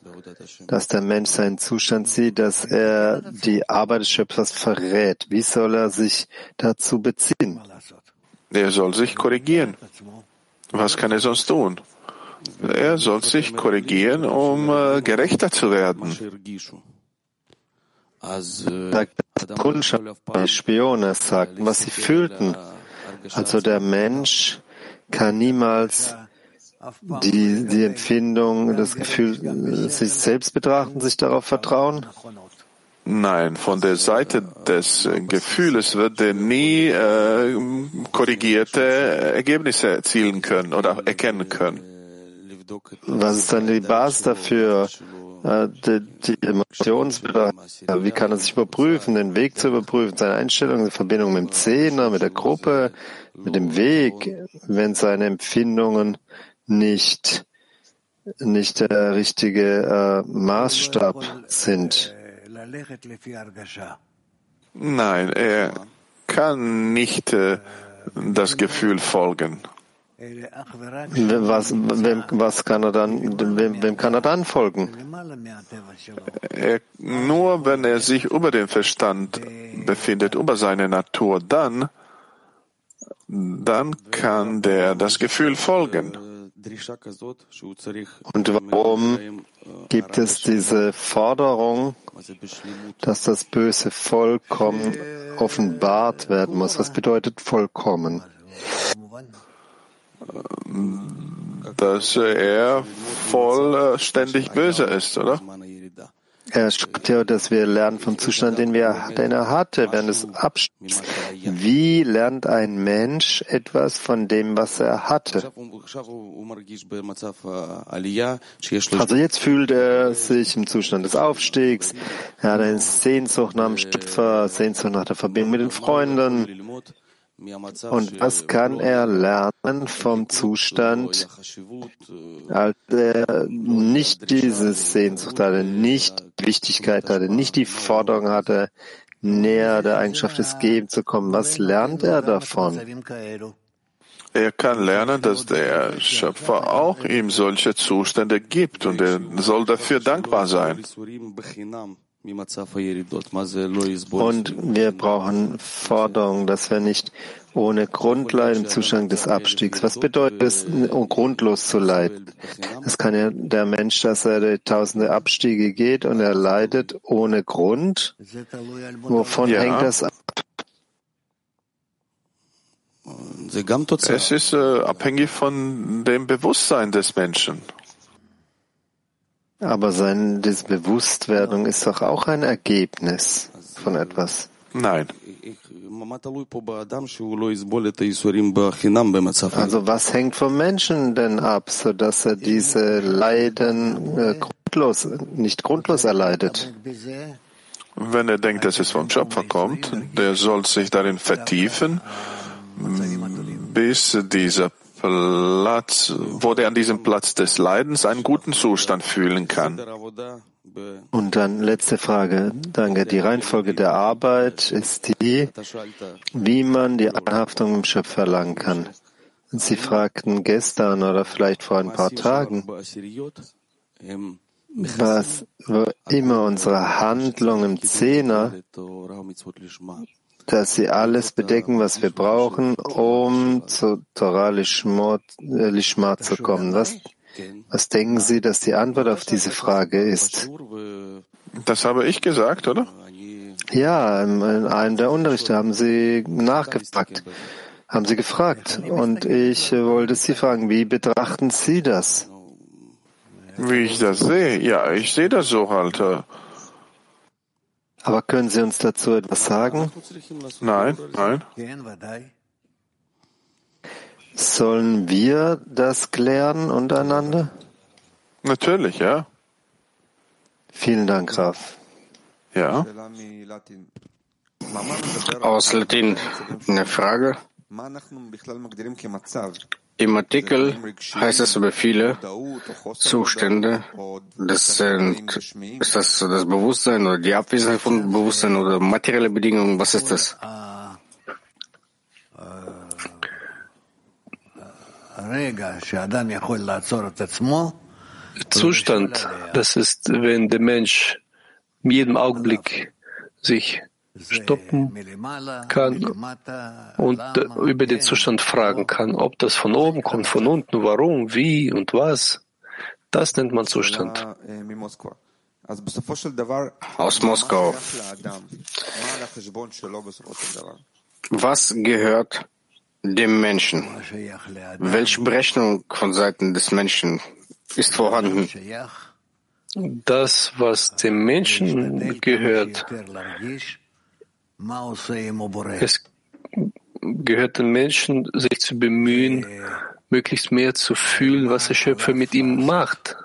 Dass der Mensch seinen Zustand sieht, dass er die Arbeit des Schöpfers verrät. Wie soll er sich dazu beziehen? Er soll sich korrigieren. Was kann er sonst tun? Er soll sich korrigieren, um äh, gerechter zu werden. die Spione sagten, was sie fühlten. Also der Mensch kann niemals die, die Empfindung, das Gefühl, sich selbst betrachten, sich darauf vertrauen? Nein, von der Seite des Gefühls wird er nie äh, korrigierte Ergebnisse erzielen können oder erkennen können. Was ist dann die Basis dafür? Äh, die, die Emotionsbereich, wie kann er sich überprüfen, den Weg zu überprüfen, seine Einstellung, die Verbindung mit dem Zehner, mit der Gruppe, mit dem Weg, wenn seine Empfindungen nicht, nicht der richtige äh, Maßstab sind. Nein, er kann nicht äh, das Gefühl folgen. Was, wem, was kann er dann, wem, wem kann er dann folgen? Er, nur wenn er sich über den Verstand befindet, über seine Natur, dann, dann kann der das Gefühl folgen. Und warum gibt es diese Forderung, dass das Böse vollkommen offenbart werden muss? Was bedeutet vollkommen? Dass er vollständig böse ist, oder? Er schreibt ja, dass wir lernen vom Zustand, den, wir, den er hatte, während des Abschnitts. Wie lernt ein Mensch etwas von dem, was er hatte? Also jetzt fühlt er sich im Zustand des Aufstiegs, er hat eine Sehnsucht nach dem Schöpfer, Sehnsucht nach der Verbindung mit den Freunden, und was kann er lernen vom Zustand, als er nicht diese Sehnsucht hatte, nicht Wichtigkeit hatte, nicht die Forderung hatte, näher der Eigenschaft des Gebens zu kommen. Was lernt er davon? Er kann lernen, dass der Schöpfer auch ihm solche Zustände gibt und er soll dafür dankbar sein. Und wir brauchen Forderungen, dass wir nicht ohne Grund leiden im Zustand des Abstiegs. Was bedeutet es, grundlos zu leiden? Es kann ja der Mensch, dass er tausende Abstiege geht und er leidet ohne Grund. Wovon ja. hängt das ab? Es ist äh, abhängig von dem Bewusstsein des Menschen. Aber sein, diese Bewusstwerdung ist doch auch ein Ergebnis von etwas. Nein. Also was hängt vom Menschen denn ab, so dass er diese Leiden äh, grundlos, nicht grundlos erleidet? Wenn er denkt, dass es vom Schöpfer kommt, der soll sich darin vertiefen, bis dieser Platz, wo der an diesem Platz des Leidens einen guten Zustand fühlen kann. Und dann letzte Frage. Danke. Die Reihenfolge der Arbeit ist die, wie man die Anhaftung im Schöpfer erlangen kann. Sie fragten gestern oder vielleicht vor ein paar Tagen, was immer unsere Handlung im Zehner dass sie alles bedecken, was wir brauchen, um zu Torah Lishma äh, zu kommen. Was, was denken Sie, dass die Antwort auf diese Frage ist? Das habe ich gesagt, oder? Ja, in einem der Unterrichte haben Sie nachgefragt, haben Sie gefragt. Und ich wollte Sie fragen, wie betrachten Sie das? Wie ich das sehe? Ja, ich sehe das so halt. Aber können Sie uns dazu etwas sagen? Nein, nein. Sollen wir das klären untereinander? Natürlich, ja. Vielen Dank, Graf. Ja. Aus Latin eine Frage. Im Artikel heißt es über viele Zustände, das sind, ist das das Bewusstsein oder die Abwesenheit von Bewusstsein oder materielle Bedingungen, was ist das? Zustand, das ist, wenn der Mensch in jedem Augenblick sich stoppen kann und über den Zustand fragen kann, ob das von oben kommt, von unten, warum, wie und was. Das nennt man Zustand. Aus Moskau. Was gehört dem Menschen? Welche Berechnung von Seiten des Menschen ist vorhanden? Das, was dem Menschen gehört, es gehört den Menschen, sich zu bemühen, möglichst mehr zu fühlen, was der Schöpfer mit ihm macht.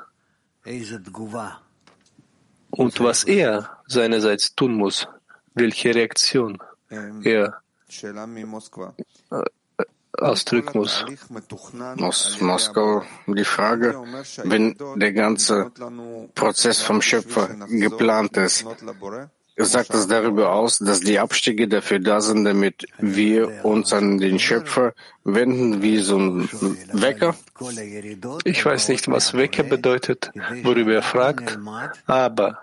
Und was er seinerseits tun muss, welche Reaktion er ausdrücken muss. Aus Moskau die Frage, wenn der ganze Prozess vom Schöpfer geplant ist, sagt es darüber aus, dass die Abstiege dafür da sind, damit wir uns an den Schöpfer wenden wie so ein Wecker? Ich weiß nicht, was Wecker bedeutet, worüber er fragt, aber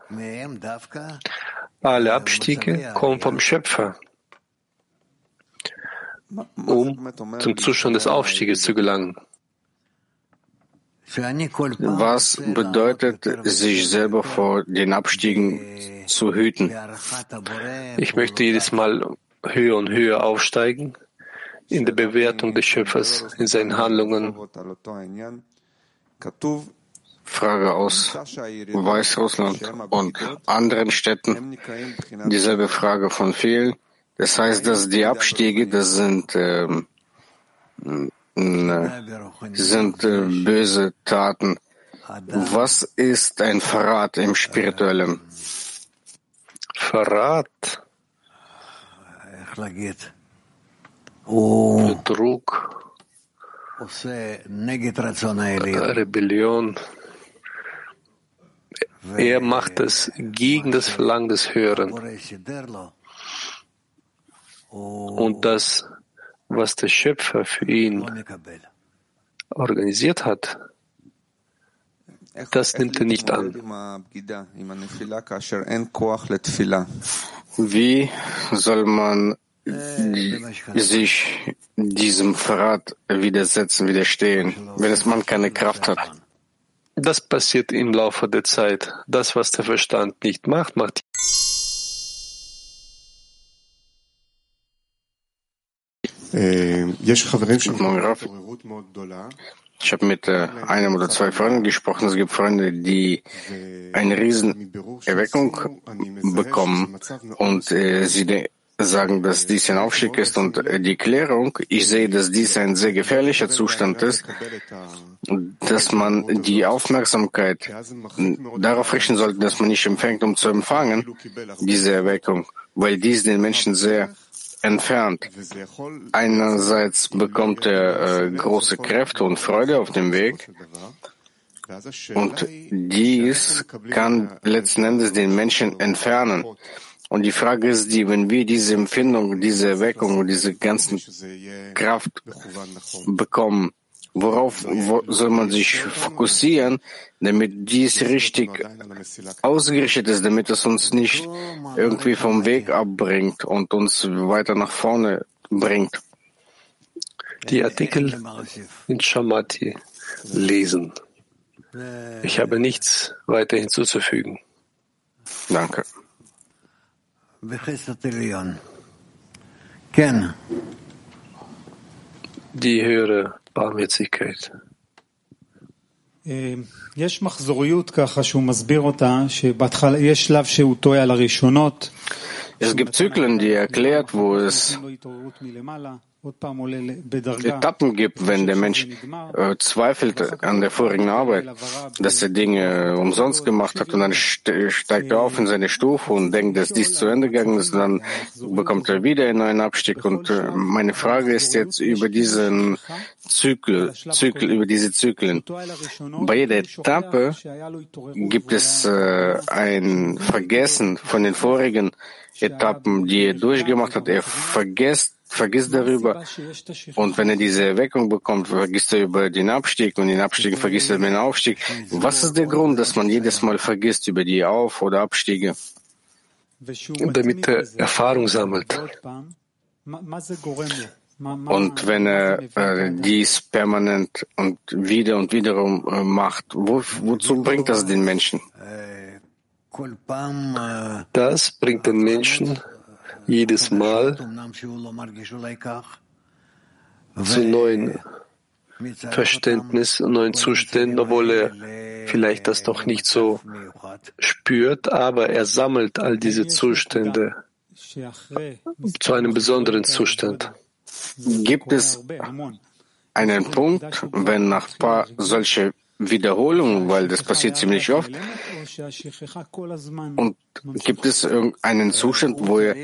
alle Abstiege kommen vom Schöpfer, um zum Zustand des Aufstieges zu gelangen. Was bedeutet, sich selber vor den Abstiegen zu hüten? Ich möchte jedes Mal höher und höher aufsteigen in der Bewertung des Schöpfers, in seinen Handlungen. Frage aus Weißrussland und anderen Städten. Dieselbe Frage von vielen. Das heißt, dass die Abstiege, das sind ähm, sind äh, böse Taten. Was ist ein Verrat im Spirituellen? Verrat, Betrug, Rebellion. Er macht es gegen das Verlangen des Höheren. Und das, was der Schöpfer für ihn organisiert hat, das nimmt er nicht an. Wie soll man sich diesem Verrat widersetzen, widerstehen, wenn es man keine Kraft hat? Das passiert im Laufe der Zeit. Das, was der Verstand nicht macht, macht Ich habe mit äh, einem oder zwei Freunden gesprochen. Es gibt Freunde, die eine Riesenerweckung bekommen. und äh, sie sagen, dass dies ein Aufstieg ist und äh, die Klärung, ich sehe, dass dies ein sehr gefährlicher Zustand ist, dass man die Aufmerksamkeit darauf richten sollte, dass man nicht empfängt, um zu empfangen, diese Erweckung, weil dies den Menschen sehr entfernt. Einerseits bekommt er äh, große Kräfte und Freude auf dem Weg. Und dies kann letzten Endes den Menschen entfernen. Und die Frage ist die, wenn wir diese Empfindung, diese Erweckung, diese ganzen Kraft bekommen, Worauf wo soll man sich fokussieren, damit dies richtig ausgerichtet ist, damit es uns nicht irgendwie vom Weg abbringt und uns weiter nach vorne bringt? Die Artikel in Shamati lesen. Ich habe nichts weiter hinzuzufügen. Danke. Die höhere Barmherzigkeit. יש מחזוריות ככה שהוא מסביר אותה, שבהתחלה יש שלב שהוא טועה על הראשונות. Es gibt Zyklen, die erklärt, wo es Etappen gibt, wenn der Mensch äh, zweifelt an der vorigen Arbeit, dass er Dinge umsonst gemacht hat und dann steigt er auf in seine Stufe und denkt, dass dies zu Ende gegangen ist, dann bekommt er wieder einen neuen Abstieg. Und äh, meine Frage ist jetzt über diesen Zyklus, Zykel, über diese Zyklen. Bei jeder Etappe gibt es äh, ein Vergessen von den vorigen Etappen, die er durchgemacht hat. Er vergisst vergisst darüber. Und wenn er diese Erweckung bekommt, vergisst er über den Abstieg und den Abstieg vergisst er über den Aufstieg. Was ist der Grund, dass man jedes Mal vergisst über die Auf- oder Abstiege? Damit er Erfahrung sammelt. Und wenn er äh, dies permanent und wieder und wiederum äh, macht, wo, wozu bringt das den Menschen? Das bringt den Menschen jedes Mal zu neuen Verständnis, neuen Zuständen, obwohl er vielleicht das noch nicht so spürt, aber er sammelt all diese Zustände zu einem besonderen Zustand. Gibt es einen Punkt, wenn nach paar solche Wiederholungen, weil das passiert ziemlich oft, und gibt es irgendeinen Zustand, wo er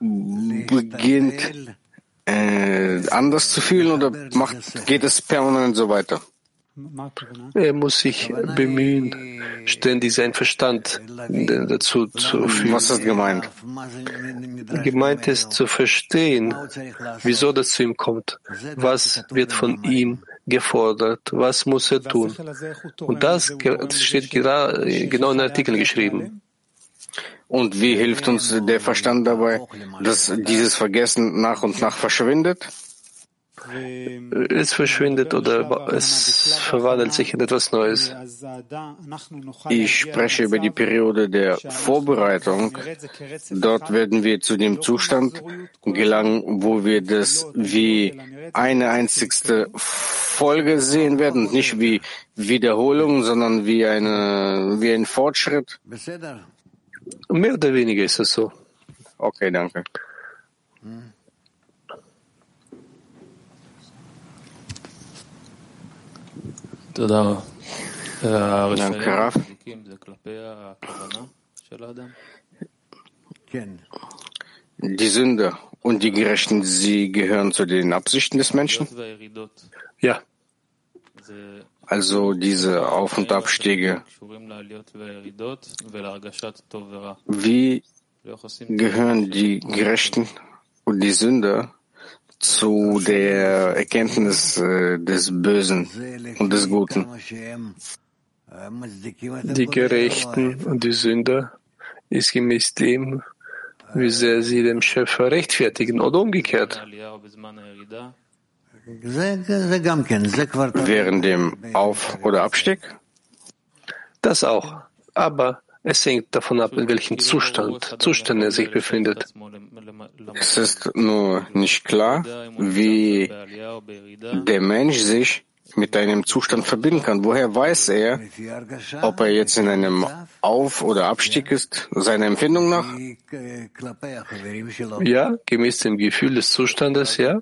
beginnt, äh, anders zu fühlen oder macht, geht es permanent so weiter? Er muss sich bemühen, ständig seinen Verstand dazu zu führen. Was ist gemeint? Gemeint ist zu verstehen, wieso das zu ihm kommt. Was wird von ihm gefordert? Was muss er tun? Und das steht genau in den Artikel geschrieben. Und wie hilft uns der Verstand dabei, dass dieses Vergessen nach und nach verschwindet? Es verschwindet oder es verwandelt sich in etwas Neues. Ich spreche über die Periode der Vorbereitung. Dort werden wir zu dem Zustand gelangen, wo wir das wie eine einzigste Folge sehen werden, nicht wie Wiederholung, sondern wie, eine, wie ein Fortschritt. Mehr oder weniger ist es so. Okay, danke. Danke, Raf. Die Sünder und die Gerechten, sie gehören zu den Absichten des Menschen? Ja. Also diese Auf- und Abstiege. Wie gehören die Gerechten die Sünde zu der Erkenntnis äh, des Bösen und des Guten. Die Gerechten und die Sünder ist gemäß dem, wie sehr sie dem Schöpfer rechtfertigen oder umgekehrt. Während dem Auf- oder Abstieg? Das auch. Aber es hängt davon ab, in welchem Zustand, Zustand er sich befindet. Es ist nur nicht klar, wie der Mensch sich mit einem Zustand verbinden kann. Woher weiß er, ob er jetzt in einem Auf- oder Abstieg ist, seiner Empfindung nach? Ja, gemäß dem Gefühl des Zustandes, ja,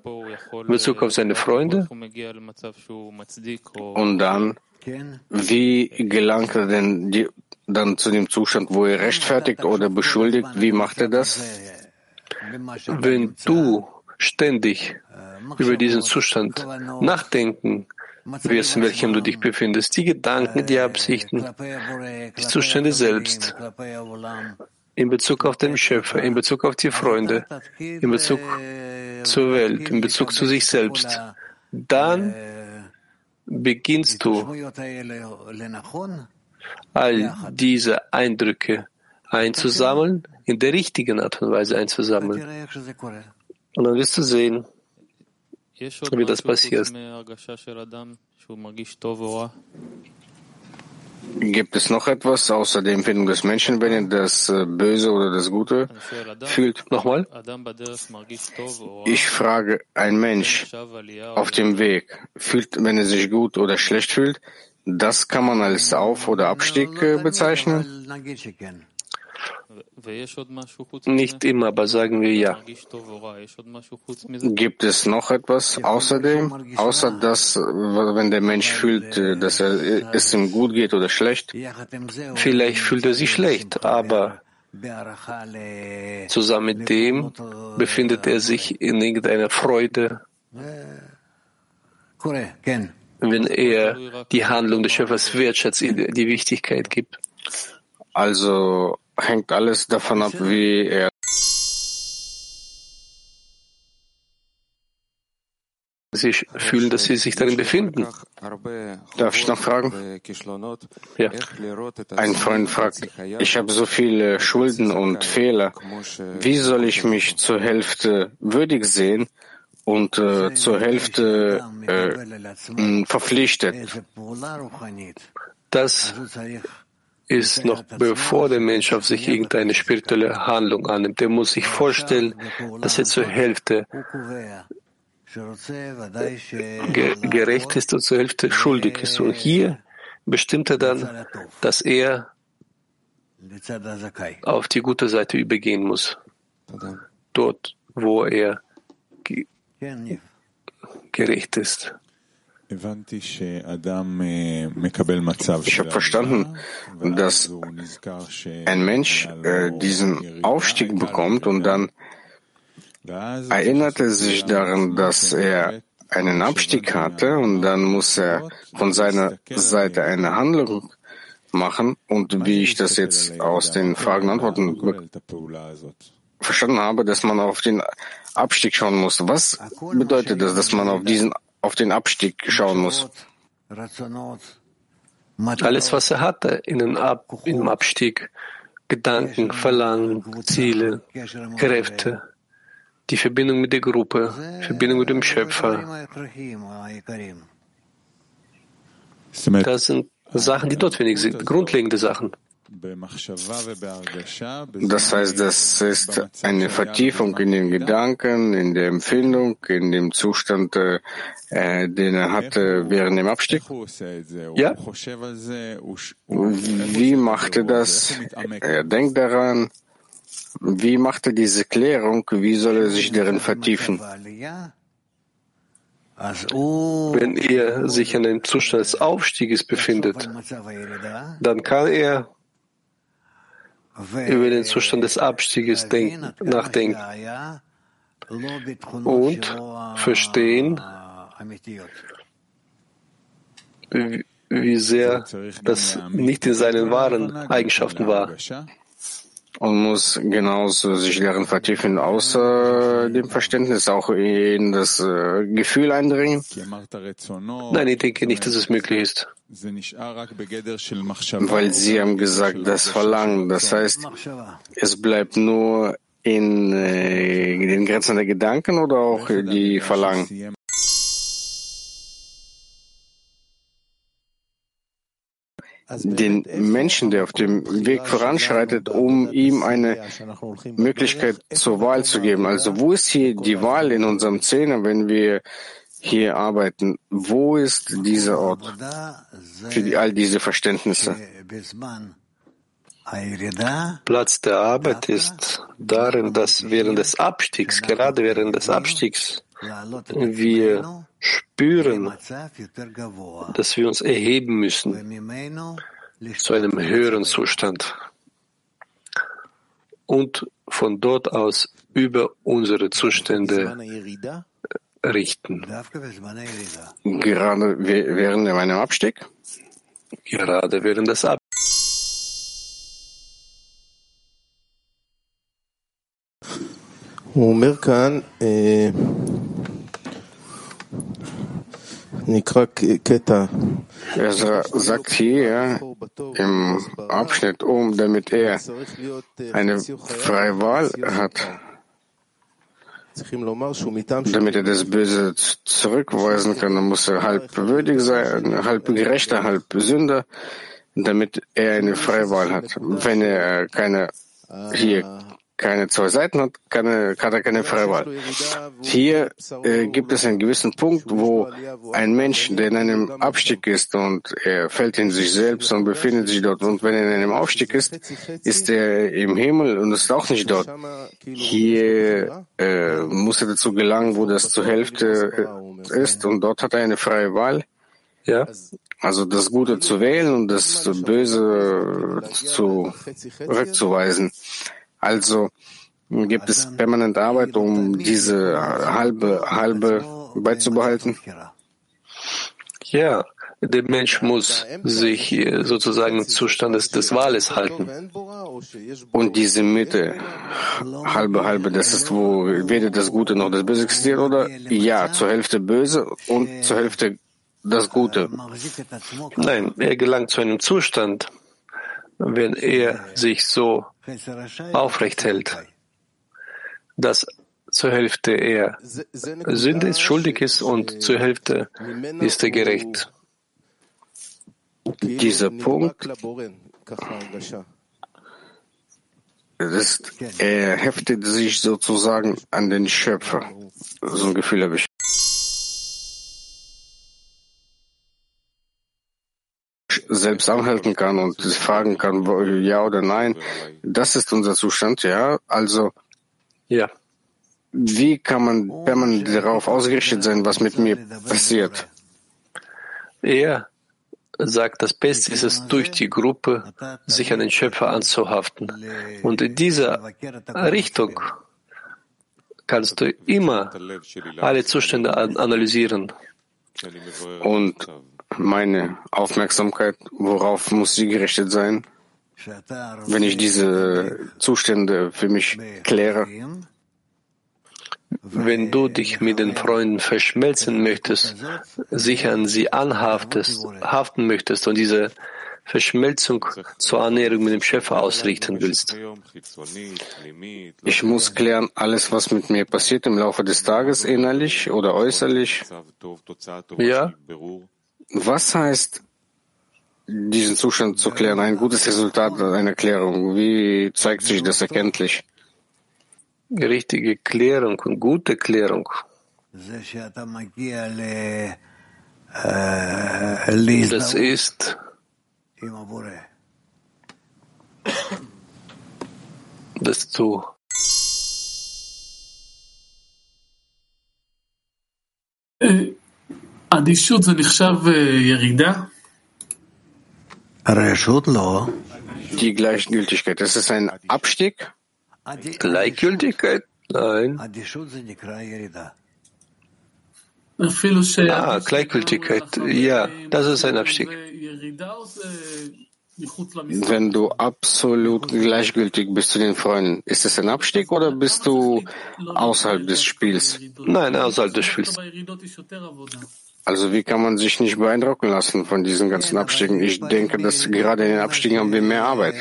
in Bezug auf seine Freunde. Und dann, wie gelangt er denn die, dann zu dem Zustand, wo er rechtfertigt oder beschuldigt? Wie macht er das? Wenn du ständig über diesen Zustand nachdenken wirst, in welchem du dich befindest, die Gedanken, die Absichten, die Zustände selbst, in Bezug auf den Schöpfer, in Bezug auf die Freunde, in Bezug zur Welt, in Bezug zu sich selbst, dann beginnst du all diese Eindrücke einzusammeln, in der richtigen Art und Weise einzusammeln. Und dann wirst du sehen, wie das passiert. Gibt es noch etwas außer der Empfindung des Menschen, wenn er das äh, Böse oder das Gute fühlt? Nochmal? Ich frage, ein Mensch auf dem Weg fühlt, wenn er sich gut oder schlecht fühlt, das kann man als Auf- oder Abstieg äh, bezeichnen? Nicht immer, aber sagen wir ja. Gibt es noch etwas außerdem, außer dass, äh, wenn der Mensch fühlt, äh, dass er, es ihm gut geht oder schlecht? Vielleicht fühlt er sich schlecht, aber zusammen mit dem befindet er sich in irgendeiner Freude, wenn er die Handlung des Schöpfers wertschätzt, die Wichtigkeit gibt. Also hängt alles davon ab, wie er sich fühlen, dass sie sich darin befinden. Darf ich noch fragen? Ja. Ein Freund fragt, ich habe so viele Schulden und Fehler. Wie soll ich mich zur Hälfte würdig sehen und äh, zur Hälfte äh, verpflichtet? Das ist noch bevor der Mensch auf sich irgendeine spirituelle Handlung annimmt. Der muss sich vorstellen, dass er zur Hälfte ge gerecht ist und zur Hälfte schuldig ist. Und hier bestimmt er dann, dass er auf die gute Seite übergehen muss. Dort, wo er gerecht ist. Ich habe verstanden, dass ein Mensch äh, diesen Aufstieg bekommt und dann erinnert er sich daran, dass er einen Abstieg hatte und dann muss er von seiner Seite eine Handlung machen. Und wie ich das jetzt aus den Fragen und Antworten verstanden habe, dass man auf den Abstieg schauen muss. Was bedeutet das, dass man auf diesen auf den Abstieg schauen muss. Alles, was er hatte in den Ab im Abstieg, Gedanken, Verlangen, Ziele, Kräfte, die Verbindung mit der Gruppe, Verbindung mit dem Schöpfer. Das sind Sachen, die notwendig sind, grundlegende Sachen. Das heißt, das ist eine Vertiefung in den Gedanken, in der Empfindung, in dem Zustand, äh, den er hatte während dem Abstieg. Ja. Wie macht er das? Er denkt daran. Wie macht er diese Klärung? Wie soll er sich darin vertiefen? Wenn er sich in einem Zustand des Aufstieges befindet, dann kann er über den Zustand des Abstieges denken, nachdenken und verstehen, wie, wie sehr das nicht in seinen wahren Eigenschaften war. Und muss genauso sich darin vertiefen, außer dem Verständnis auch in das äh, Gefühl eindringen? Nein, ich denke nicht, dass es möglich ist. Weil Sie haben gesagt, das Verlangen, das heißt, es bleibt nur in, äh, in den Grenzen der Gedanken oder auch die Verlangen? Den Menschen, der auf dem Weg voranschreitet, um ihm eine Möglichkeit zur Wahl zu geben. Also wo ist hier die Wahl in unserem Zehner, wenn wir hier arbeiten? Wo ist dieser Ort für die, all diese Verständnisse? Platz der Arbeit ist darin, dass während des Abstiegs, gerade während des Abstiegs, wir spüren, dass wir uns erheben müssen zu einem höheren Zustand und von dort aus über unsere Zustände richten. Gerade während meinem Abstieg? Gerade während des Abstiegs. הוא אומר כאן, Er sagt hier im Abschnitt um, damit er eine freie Wahl hat, damit er das Böse zurückweisen kann, dann muss er halb würdig sein, halb gerechter, halb Sünder, damit er eine freie Wahl hat. Wenn er keine hier keine zwei Seiten hat, keine, hat er keine Freiwahl. Hier äh, gibt es einen gewissen Punkt, wo ein Mensch, der in einem Abstieg ist und er fällt in sich selbst und befindet sich dort. Und wenn er in einem Aufstieg ist, ist er im Himmel und ist auch nicht dort. Hier äh, muss er dazu gelangen, wo das zur Hälfte äh, ist und dort hat er eine freie Wahl. Ja. Also das Gute zu wählen und das Böse zu rückzuweisen. Also gibt es permanent Arbeit, um diese halbe, halbe beizubehalten? Ja, der Mensch muss sich sozusagen im Zustand des, des Wahles halten. Und diese Mitte, halbe, halbe, das ist, wo weder das Gute noch das Böse existiert, oder? Ja, zur Hälfte Böse und zur Hälfte das Gute. Nein, er gelangt zu einem Zustand, wenn er sich so aufrecht hält, dass zur Hälfte er Sünde ist, schuldig ist und zur Hälfte ist er gerecht. Dieser Punkt ist, er heftet sich sozusagen an den Schöpfer. So ein Gefühl habe ich. Selbst anhalten kann und fragen kann, ja oder nein. Das ist unser Zustand, ja. Also, ja. Wie kann man permanent darauf ausgerichtet sein, was mit mir passiert? Er sagt, das Beste ist es, durch die Gruppe sich an den Schöpfer anzuhaften. Und in dieser Richtung kannst du immer alle Zustände analysieren. Und meine Aufmerksamkeit, worauf muss sie gerichtet sein, wenn ich diese Zustände für mich kläre? Wenn du dich mit den Freunden verschmelzen möchtest, sich an sie anhaftest, haften möchtest und diese Verschmelzung zur Annäherung mit dem Schöpfer ausrichten willst. Ich muss klären, alles, was mit mir passiert im Laufe des Tages, innerlich oder äußerlich. Ja. Was heißt, diesen Zustand zu klären? Ein gutes Resultat einer Klärung. Wie zeigt sich das erkenntlich? Richtige Klärung und gute Klärung. Das ist dass du אדישות זה נחשב ירידה? Die Gleichgültigkeit, das ist ein Abstieg? Gleichgültigkeit? Nein. Ah, Gleichgültigkeit, ja, das ist ein Abstieg. Wenn du absolut gleichgültig bist zu den Freunden, ist es ein Abstieg oder bist du außerhalb des Spiels? Nein, außerhalb des Spiels. Also wie kann man sich nicht beeindrucken lassen von diesen ganzen Abstiegen? Ich denke, dass gerade in den Abstiegen haben wir mehr Arbeit.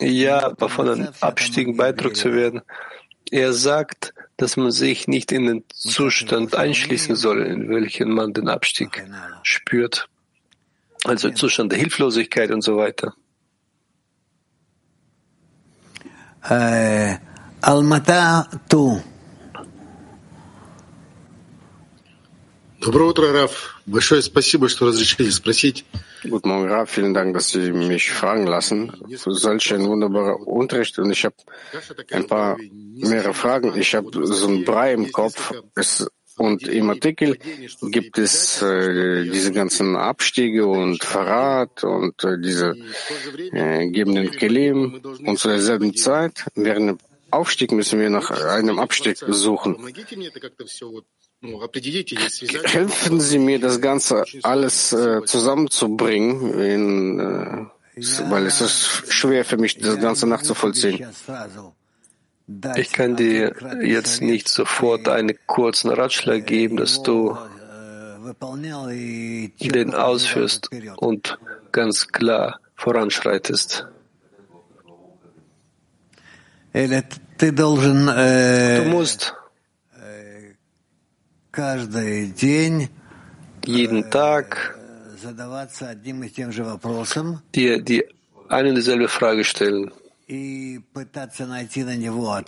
Ja, aber von den Abstiegen beeindruckt zu werden. Er sagt, dass man sich nicht in den Zustand einschließen soll, in welchen man den Abstieg spürt. Also Zustand der Hilflosigkeit und so weiter. Äh, Almata tu. Доброе утро, Раф. Большое спасибо, что разрешили спросить. Guten Morgen, Raf. Vielen Dank, dass Sie mich fragen lassen. Für solch ein wunderbarer Unterricht. Und ich habe ein paar mehrere Fragen. Ich habe so ein Brei im Kopf. Es, und im Artikel gibt es äh, diese ganzen Abstiege und Verrat und äh, diese äh, gebenden Kelim. Und zu derselben Zeit, während dem Aufstieg müssen wir nach einem Abstieg suchen. Helfen Sie mir, das Ganze alles äh, zusammenzubringen, in, äh, weil es ist schwer für mich, das Ganze nachzuvollziehen. Ich kann dir jetzt nicht sofort einen kurzen Ratschlag geben, dass du den ausführst und ganz klar voranschreitest. Du musst jeden Tag dir die eine und dieselbe Frage stellen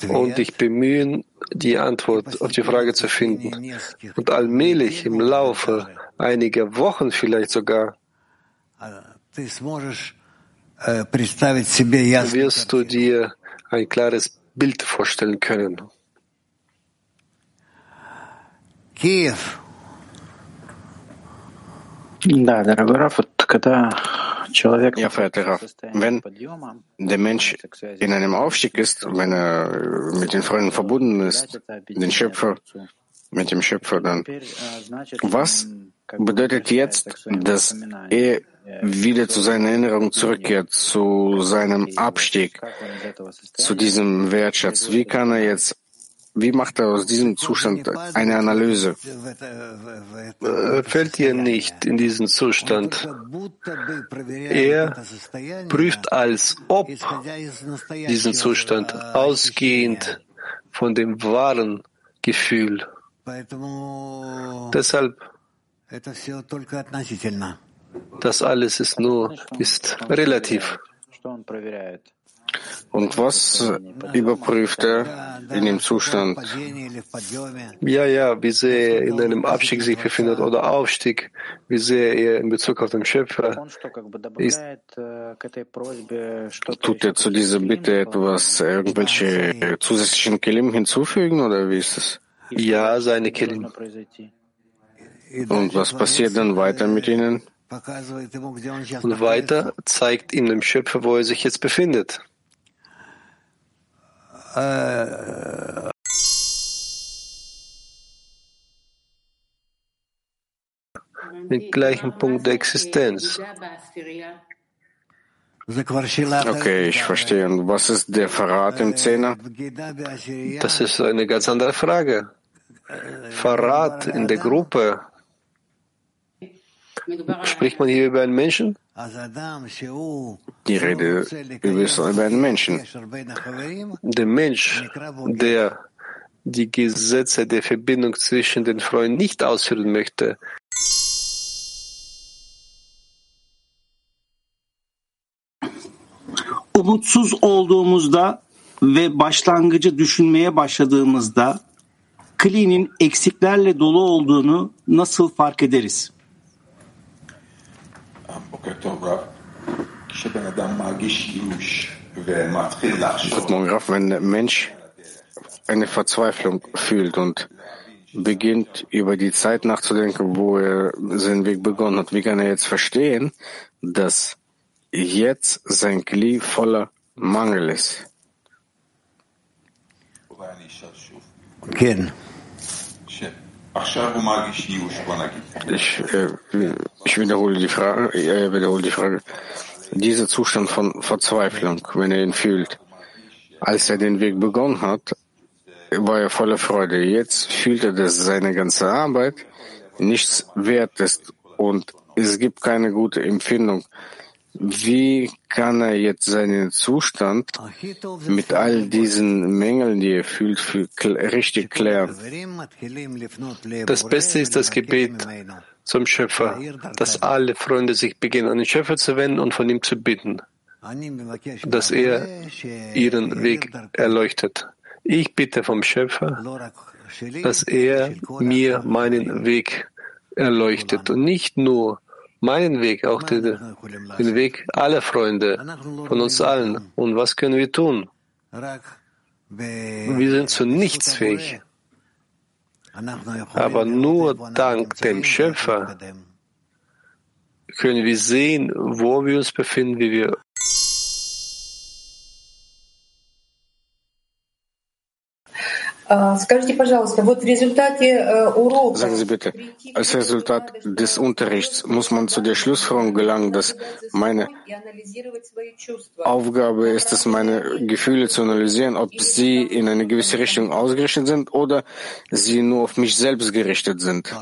und dich bemühen, die Antwort auf die Frage zu finden. Und allmählich im Laufe einiger Wochen vielleicht sogar wirst du dir ein klares Bild vorstellen können. Kiew. Ja, verehrter Raf, wenn der Mensch in einem Aufstieg ist, wenn er mit den Freunden verbunden ist, den Schöpfer, mit dem Schöpfer, dann was bedeutet jetzt, dass er wieder zu seiner Erinnerung zurückkehrt, zu seinem Abstieg, zu diesem Wertschatz? Wie kann er jetzt wie macht er aus diesem Zustand eine Analyse? Er fällt dir nicht in diesen Zustand. Er prüft als ob diesen Zustand ausgehend von dem wahren Gefühl. Deshalb, das alles ist nur, ist relativ. Und was überprüft er in dem Zustand? Ja, ja, wie sehr er in einem Abstieg sich befindet oder Aufstieg, wie sehr er in Bezug auf den Schöpfer ist. Tut er zu dieser Bitte etwas, irgendwelche zusätzlichen Kelim hinzufügen oder wie ist es? Ja, seine Kelim. Und was passiert dann weiter mit ihnen? Und weiter zeigt ihm dem Schöpfer, wo er sich jetzt befindet. Den gleichen Punkt der Existenz. Okay, ich verstehe. Und was ist der Verrat im Zehner? Das ist eine ganz andere Frage. Verrat in der Gruppe. Spricht man hier über einen Menschen? Die Rede ist über einen Menschen. Der Mensch, der die Gesetze der Verbindung zwischen den Freunden nicht ausführen möchte, umutsuz olduğumuzda ve başlangıcı düşünmeye başladığımızda klinin eksiklerle dolu olduğunu nasıl fark ederiz? Guten Morgen, Graf. Wenn der Mensch eine Verzweiflung fühlt und beginnt, über die Zeit nachzudenken, wo er seinen Weg begonnen hat, wie kann er jetzt verstehen, dass jetzt sein Kli voller Mangel ist? Ken. Ich, äh, ich wiederhole die Frage, äh, wiederhole die Frage. Dieser Zustand von Verzweiflung, wenn er ihn fühlt, als er den Weg begonnen hat, war er voller Freude. Jetzt fühlt er, dass seine ganze Arbeit nichts wert ist und es gibt keine gute Empfindung. Wie kann er jetzt seinen Zustand mit all diesen Mängeln, die er fühlt, für, richtig klären? Das Beste ist das Gebet zum Schöpfer, dass alle Freunde sich beginnen, an den Schöpfer zu wenden und von ihm zu bitten, dass er ihren Weg erleuchtet. Ich bitte vom Schöpfer, dass er mir meinen Weg erleuchtet und nicht nur meinen Weg, auch den, den Weg aller Freunde, von uns allen. Und was können wir tun? Wir sind zu nichts fähig. Aber nur dank dem Schöpfer können wir sehen, wo wir uns befinden, wie wir Sagen Sie bitte, als Resultat des Unterrichts muss man zu der Schlussfolgerung gelangen, dass meine Aufgabe ist es, meine Gefühle zu analysieren, ob sie in eine gewisse Richtung ausgerichtet sind oder sie nur auf mich selbst gerichtet sind.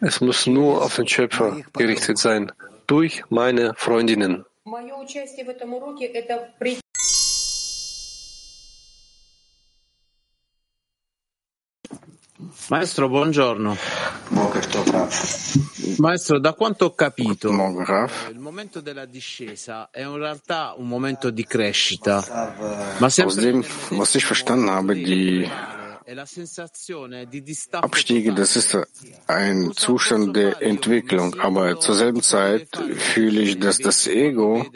Es muss nur auf den Schöpfer gerichtet sein, durch meine Freundinnen. Maestro, buongiorno. Maestro, da quanto ho capito, il momento della discesa è in realtà un momento di crescita, ma Aus dem, was ich verstanden habe, die Abstiege, das ist ein Zustand der Entwicklung, aber zur selben Zeit fühle ich, dass das Ego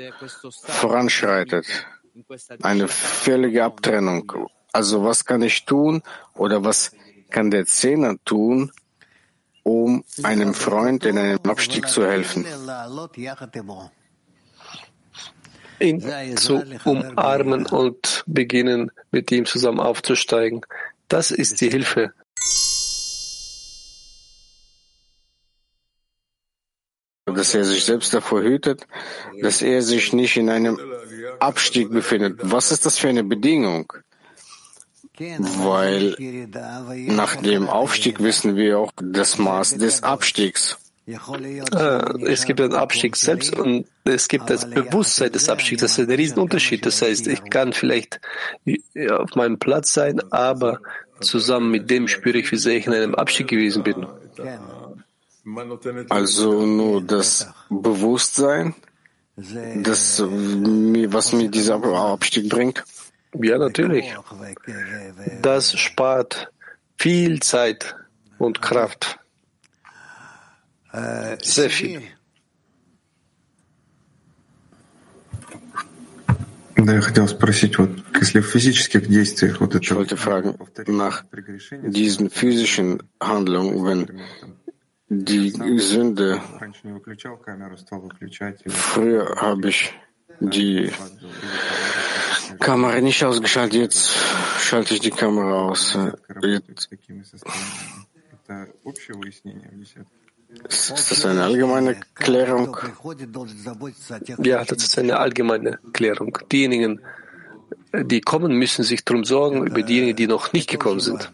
voranschreitet. Eine völlige Abtrennung. Also was kann ich tun oder was kann der Zehner tun, um einem Freund in einem Abstieg zu helfen? Ihn zu umarmen und beginnen, mit ihm zusammen aufzusteigen. Das ist die Hilfe. Dass er sich selbst davor hütet, dass er sich nicht in einem Abstieg befindet. Was ist das für eine Bedingung? Weil nach dem Aufstieg wissen wir auch das Maß des Abstiegs. Es gibt den Abstieg selbst und es gibt das Bewusstsein des Abstiegs. Das ist ein Riesenunterschied. Das heißt, ich kann vielleicht auf meinem Platz sein, aber zusammen mit dem spüre ich, wie sehr ich in einem Abstieg gewesen bin. Also nur das Bewusstsein, das, was mir dieser Abstieg bringt? Ja, natürlich. Das spart viel Zeit und Kraft. Sehr viel. Ich wollte fragen, nach diesen physischen Handlungen, wenn die Sünde, früher habe ich die Kamera nicht ausgeschaltet, jetzt schalte ich die Kamera aus. Jetzt. Ist das eine allgemeine Klärung? Ja, das ist eine allgemeine Klärung. Diejenigen, die kommen, müssen sich darum sorgen, über diejenigen, die noch nicht gekommen sind.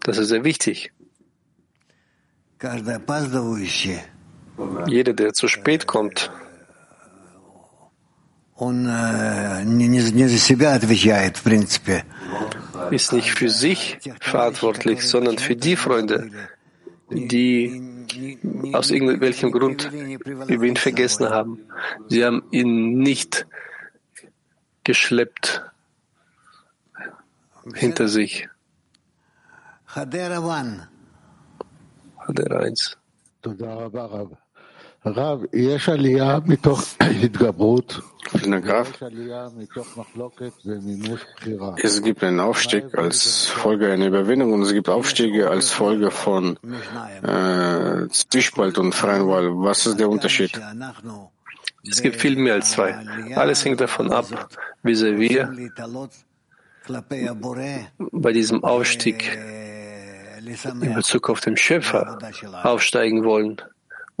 Das ist sehr wichtig. Jeder, der zu spät kommt, ist nicht für sich verantwortlich, sondern für die Freunde, die aus irgendwelchem Grund über ihn vergessen haben. Sie haben ihn nicht geschleppt hinter sich. Hadera 1. Vielen Dank, Es gibt einen Aufstieg als Folge einer Überwindung und es gibt Aufstiege als Folge von äh, Zwiespalt und freien Wahl. Was ist der Unterschied? Es gibt viel mehr als zwei. Alles hängt davon ab, wie sehr wir bei diesem Aufstieg in Bezug auf den Schöpfer aufsteigen wollen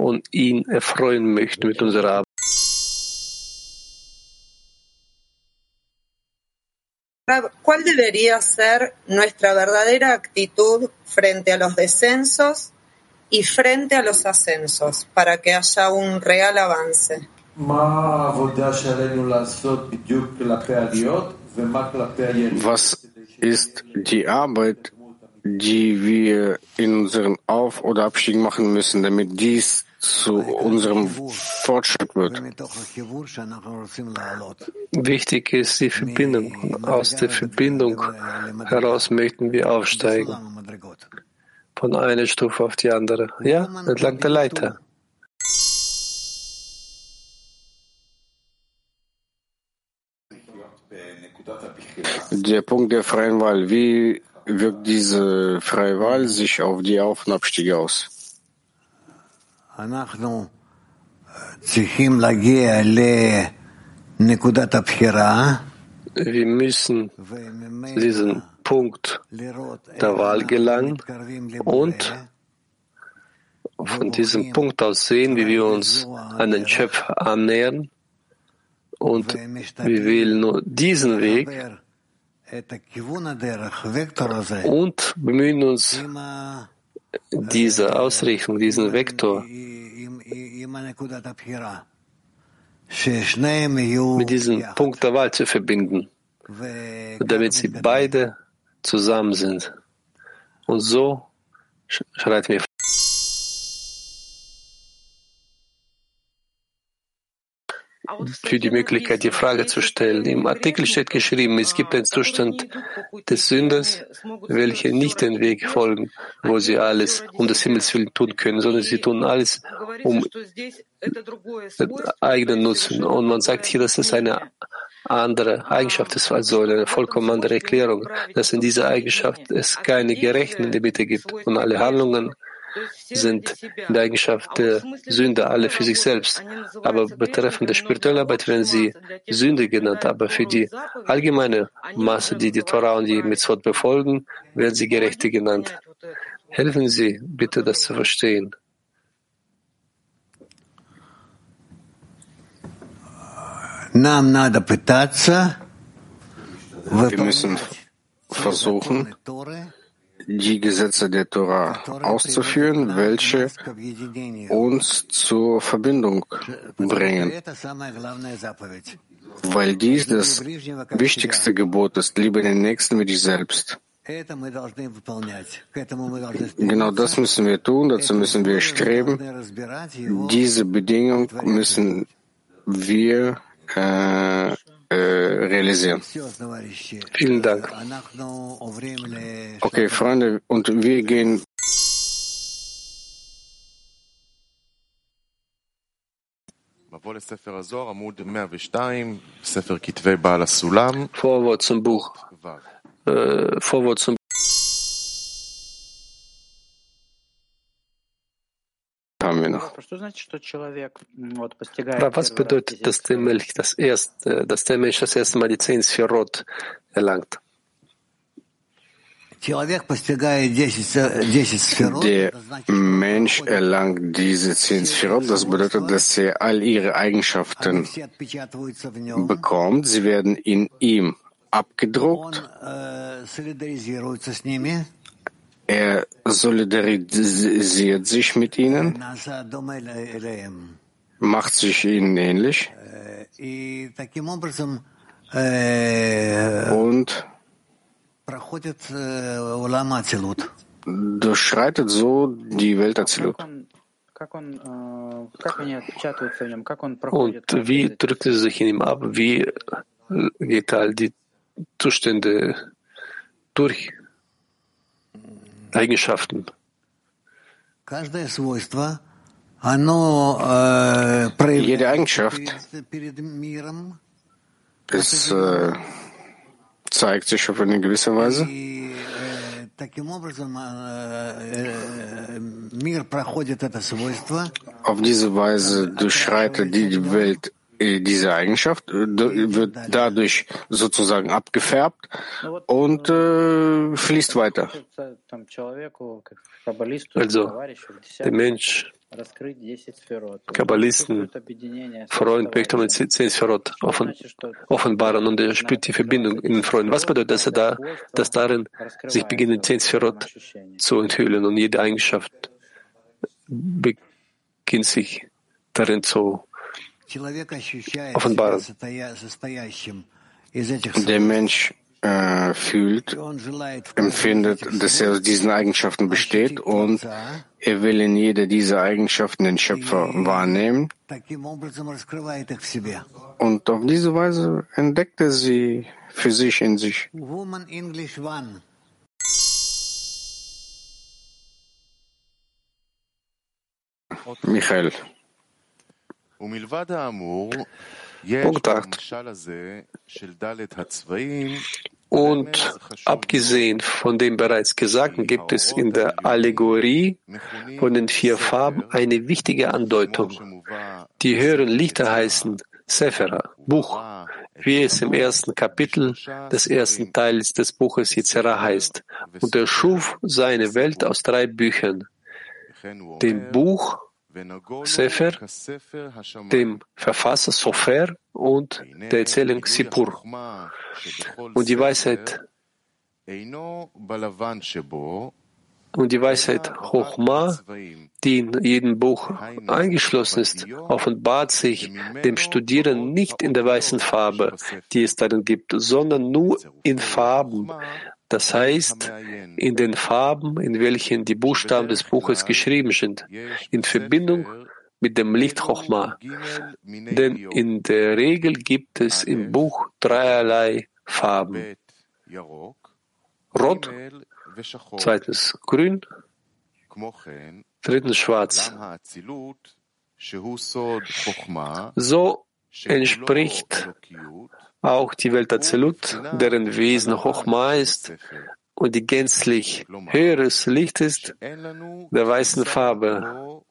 und ihn erfreuen möchten mit unserer Arbeit. ¿Cuál debería ser nuestra verdadera actitud frente a los descensos y frente a los ascensos para que haya un real avance? Was ist die Arbeit, die wir in unseren Auf- oder Abstieg machen müssen, damit dies zu unserem Fortschritt wird? Wichtig ist die Verbindung. Aus der Verbindung heraus möchten wir aufsteigen. Von einer Stufe auf die andere. Ja, entlang der Leiter. Der Punkt der freien Wahl. Wie wirkt diese freie Wahl sich auf die Auf- und Abstiege aus? Wir müssen diesen Punkt der Wahl gelangen und von diesem Punkt aus sehen, wie wir uns an den Schöpfer annähern und wir wählen nur diesen Weg und bemühen uns, diese Ausrichtung, diesen Vektor mit diesem Punkt der Wahl zu verbinden, damit sie beide zusammen sind. Und so schreit mir für die Möglichkeit, die Frage zu stellen. Im Artikel steht geschrieben, es gibt einen Zustand des Sünders, welche nicht den Weg folgen, wo sie alles um des Himmels willen tun können, sondern sie tun alles um eigenen Nutzen. Und man sagt hier, dass es eine andere Eigenschaft ist, also eine vollkommen andere Erklärung, dass in dieser Eigenschaft es keine Gerechten Mitte gibt und alle Handlungen sind in der Eigenschaft der Sünde alle für sich selbst. Aber betreffend der spirituellen Arbeit werden sie Sünde genannt. Aber für die allgemeine Masse, die die Torah und die Mitzvot befolgen, werden sie Gerechte genannt. Helfen Sie bitte, das zu verstehen. Wir müssen versuchen, die Gesetze der Torah auszuführen, welche uns zur Verbindung bringen. Weil dies das wichtigste Gebot ist, liebe den Nächsten wie dich selbst. Genau das müssen wir tun, dazu müssen wir streben. Diese Bedingung müssen wir äh, äh, realisieren. Vielen Dank. Okay, Freunde, und wir gehen. Vorwort zum Buch. Äh, Vorwort zum haben wir noch. Was bedeutet, dass der Mensch das erste, dass der Mensch das erste Mal die zehn Sphirot erlangt? Der Mensch erlangt diese zehn Sphirot. Das bedeutet, dass er all ihre Eigenschaften bekommt. Sie werden in ihm abgedruckt. Er solidarisiert sich mit ihnen, macht sich ihnen ähnlich und durchschreitet so die Welt Azilut. Und wie drückt es sich in ihm ab? Wie geht all die Zustände durch? Eigenschaften. Jede Eigenschaft es, äh, zeigt sich auf eine gewisse Weise. Auf diese Weise durchschreitet die Welt diese Eigenschaft wird dadurch sozusagen abgefärbt und äh, fließt weiter. Also der Mensch, Kabbalisten, Freund möchte man zehn Sphirot offen, offenbaren und er spürt die Verbindung in den Freunden. Was bedeutet das, da, dass darin sich beginnen zehn Sphirot zu enthüllen und jede Eigenschaft beginnt sich darin zu offenbaren? Der Mensch äh, fühlt, empfindet, dass er aus diesen Eigenschaften besteht und er will in jeder dieser Eigenschaften den Schöpfer wahrnehmen. Und auf diese Weise entdeckt er sie für sich in sich. Michael. Punkt 8. Und abgesehen von dem bereits Gesagten gibt es in der Allegorie von den vier Farben eine wichtige Andeutung. Die höheren Lichter heißen Sephira, Buch, wie es im ersten Kapitel des ersten Teils des Buches Yitzhara heißt. Und er schuf seine Welt aus drei Büchern. Dem Buch Sefer, dem Verfasser Sofer und der Erzählung Sipur. Und die Weisheit und die Weisheit Chochma, die in jedem Buch eingeschlossen ist, offenbart sich dem Studierenden nicht in der weißen Farbe, die es darin gibt, sondern nur in Farben, das heißt, in den Farben, in welchen die Buchstaben des Buches geschrieben sind, in Verbindung mit dem Licht Chochma. Denn in der Regel gibt es im Buch dreierlei Farben. Rot, zweitens grün, drittens schwarz. So entspricht auch die Welt Azelut, deren Wesen Chochma ist und die gänzlich höheres Licht ist, der weißen Farbe,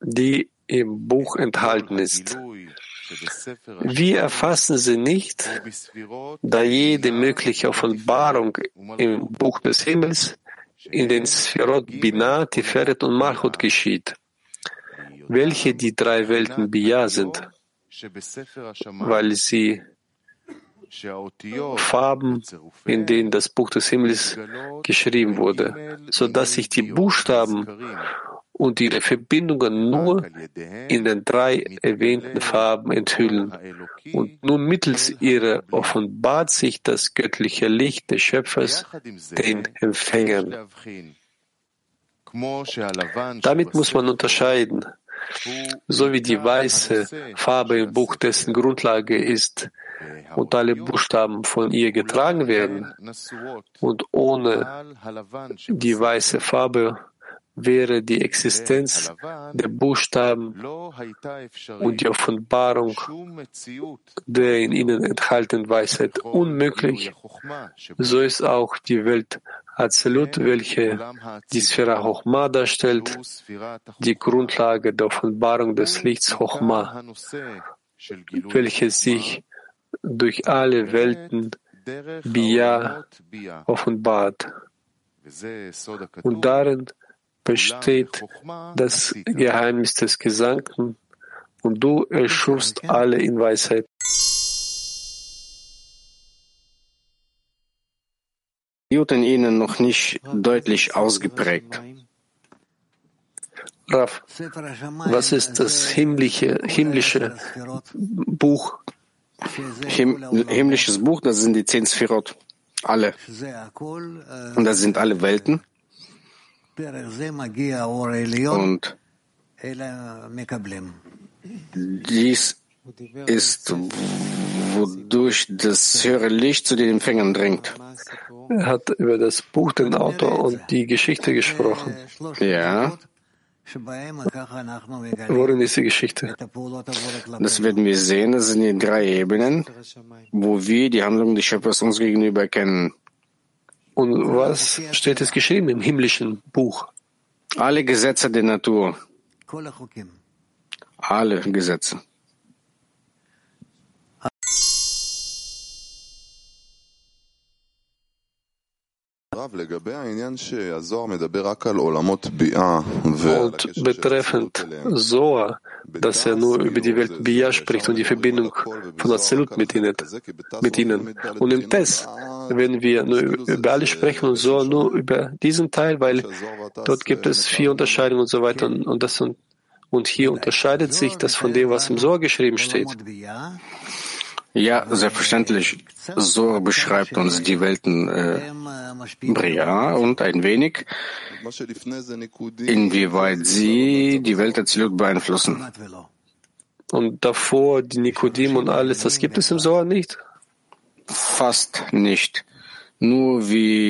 die im Buch enthalten ist. Wir erfassen sie nicht, da jede mögliche Offenbarung im Buch des Himmels in den Sphirot Binah, Tiferet und Malchut geschieht, welche die drei Welten Bia sind weil sie Farben, in denen das Buch des Himmels geschrieben wurde, so dass sich die Buchstaben und ihre Verbindungen nur in den drei erwähnten Farben enthüllen. Und nur mittels ihrer offenbart sich das göttliche Licht des Schöpfers den Empfängern. Damit muss man unterscheiden so wie die weiße Farbe im Buch dessen Grundlage ist und alle Buchstaben von ihr getragen werden. Und ohne die weiße Farbe wäre die Existenz der Buchstaben und die Offenbarung der in ihnen enthaltenen Weisheit unmöglich. So ist auch die Welt Azelut, welche die Sphäre Chochma darstellt, die Grundlage der Offenbarung des Lichts Chochma, welche sich durch alle Welten Bia offenbart. Und darin besteht das Geheimnis des Gesangten und du erschufst alle in Weisheit. in ihnen noch nicht deutlich ausgeprägt. Raf, was ist das himmlische, himmlische Buch? Him, himmlisches Buch, das sind die zehn Sphirot. Alle. Und das sind alle Welten. Und dies ist, wodurch das höhere Licht zu den Empfängern dringt. Er hat über das Buch, den Autor und die Geschichte gesprochen. Ja. Worin ist die Geschichte? Das werden wir sehen. Das sind die drei Ebenen, wo wir die Handlung des Schöpfers uns gegenüber kennen. Und was steht es geschrieben im himmlischen Buch? Alle Gesetze der Natur. Alle Gesetze. Und betreffend Zohar, dass er nur über die Welt Bia spricht und die Verbindung von Azilut mit ihnen, mit ihnen. Und im Test wenn wir nur über alles sprechen und so nur über diesen Teil, weil dort gibt es vier Unterscheidungen und so weiter und, und das und, und hier unterscheidet sich das von dem, was im Sohr geschrieben steht. Ja, selbstverständlich. So beschreibt uns die Welten äh, Bria und ein wenig, inwieweit sie die Welt Erzählung beeinflussen. Und davor die Nikodim und alles, das gibt es im Sohr nicht? Fast nicht. Nur wie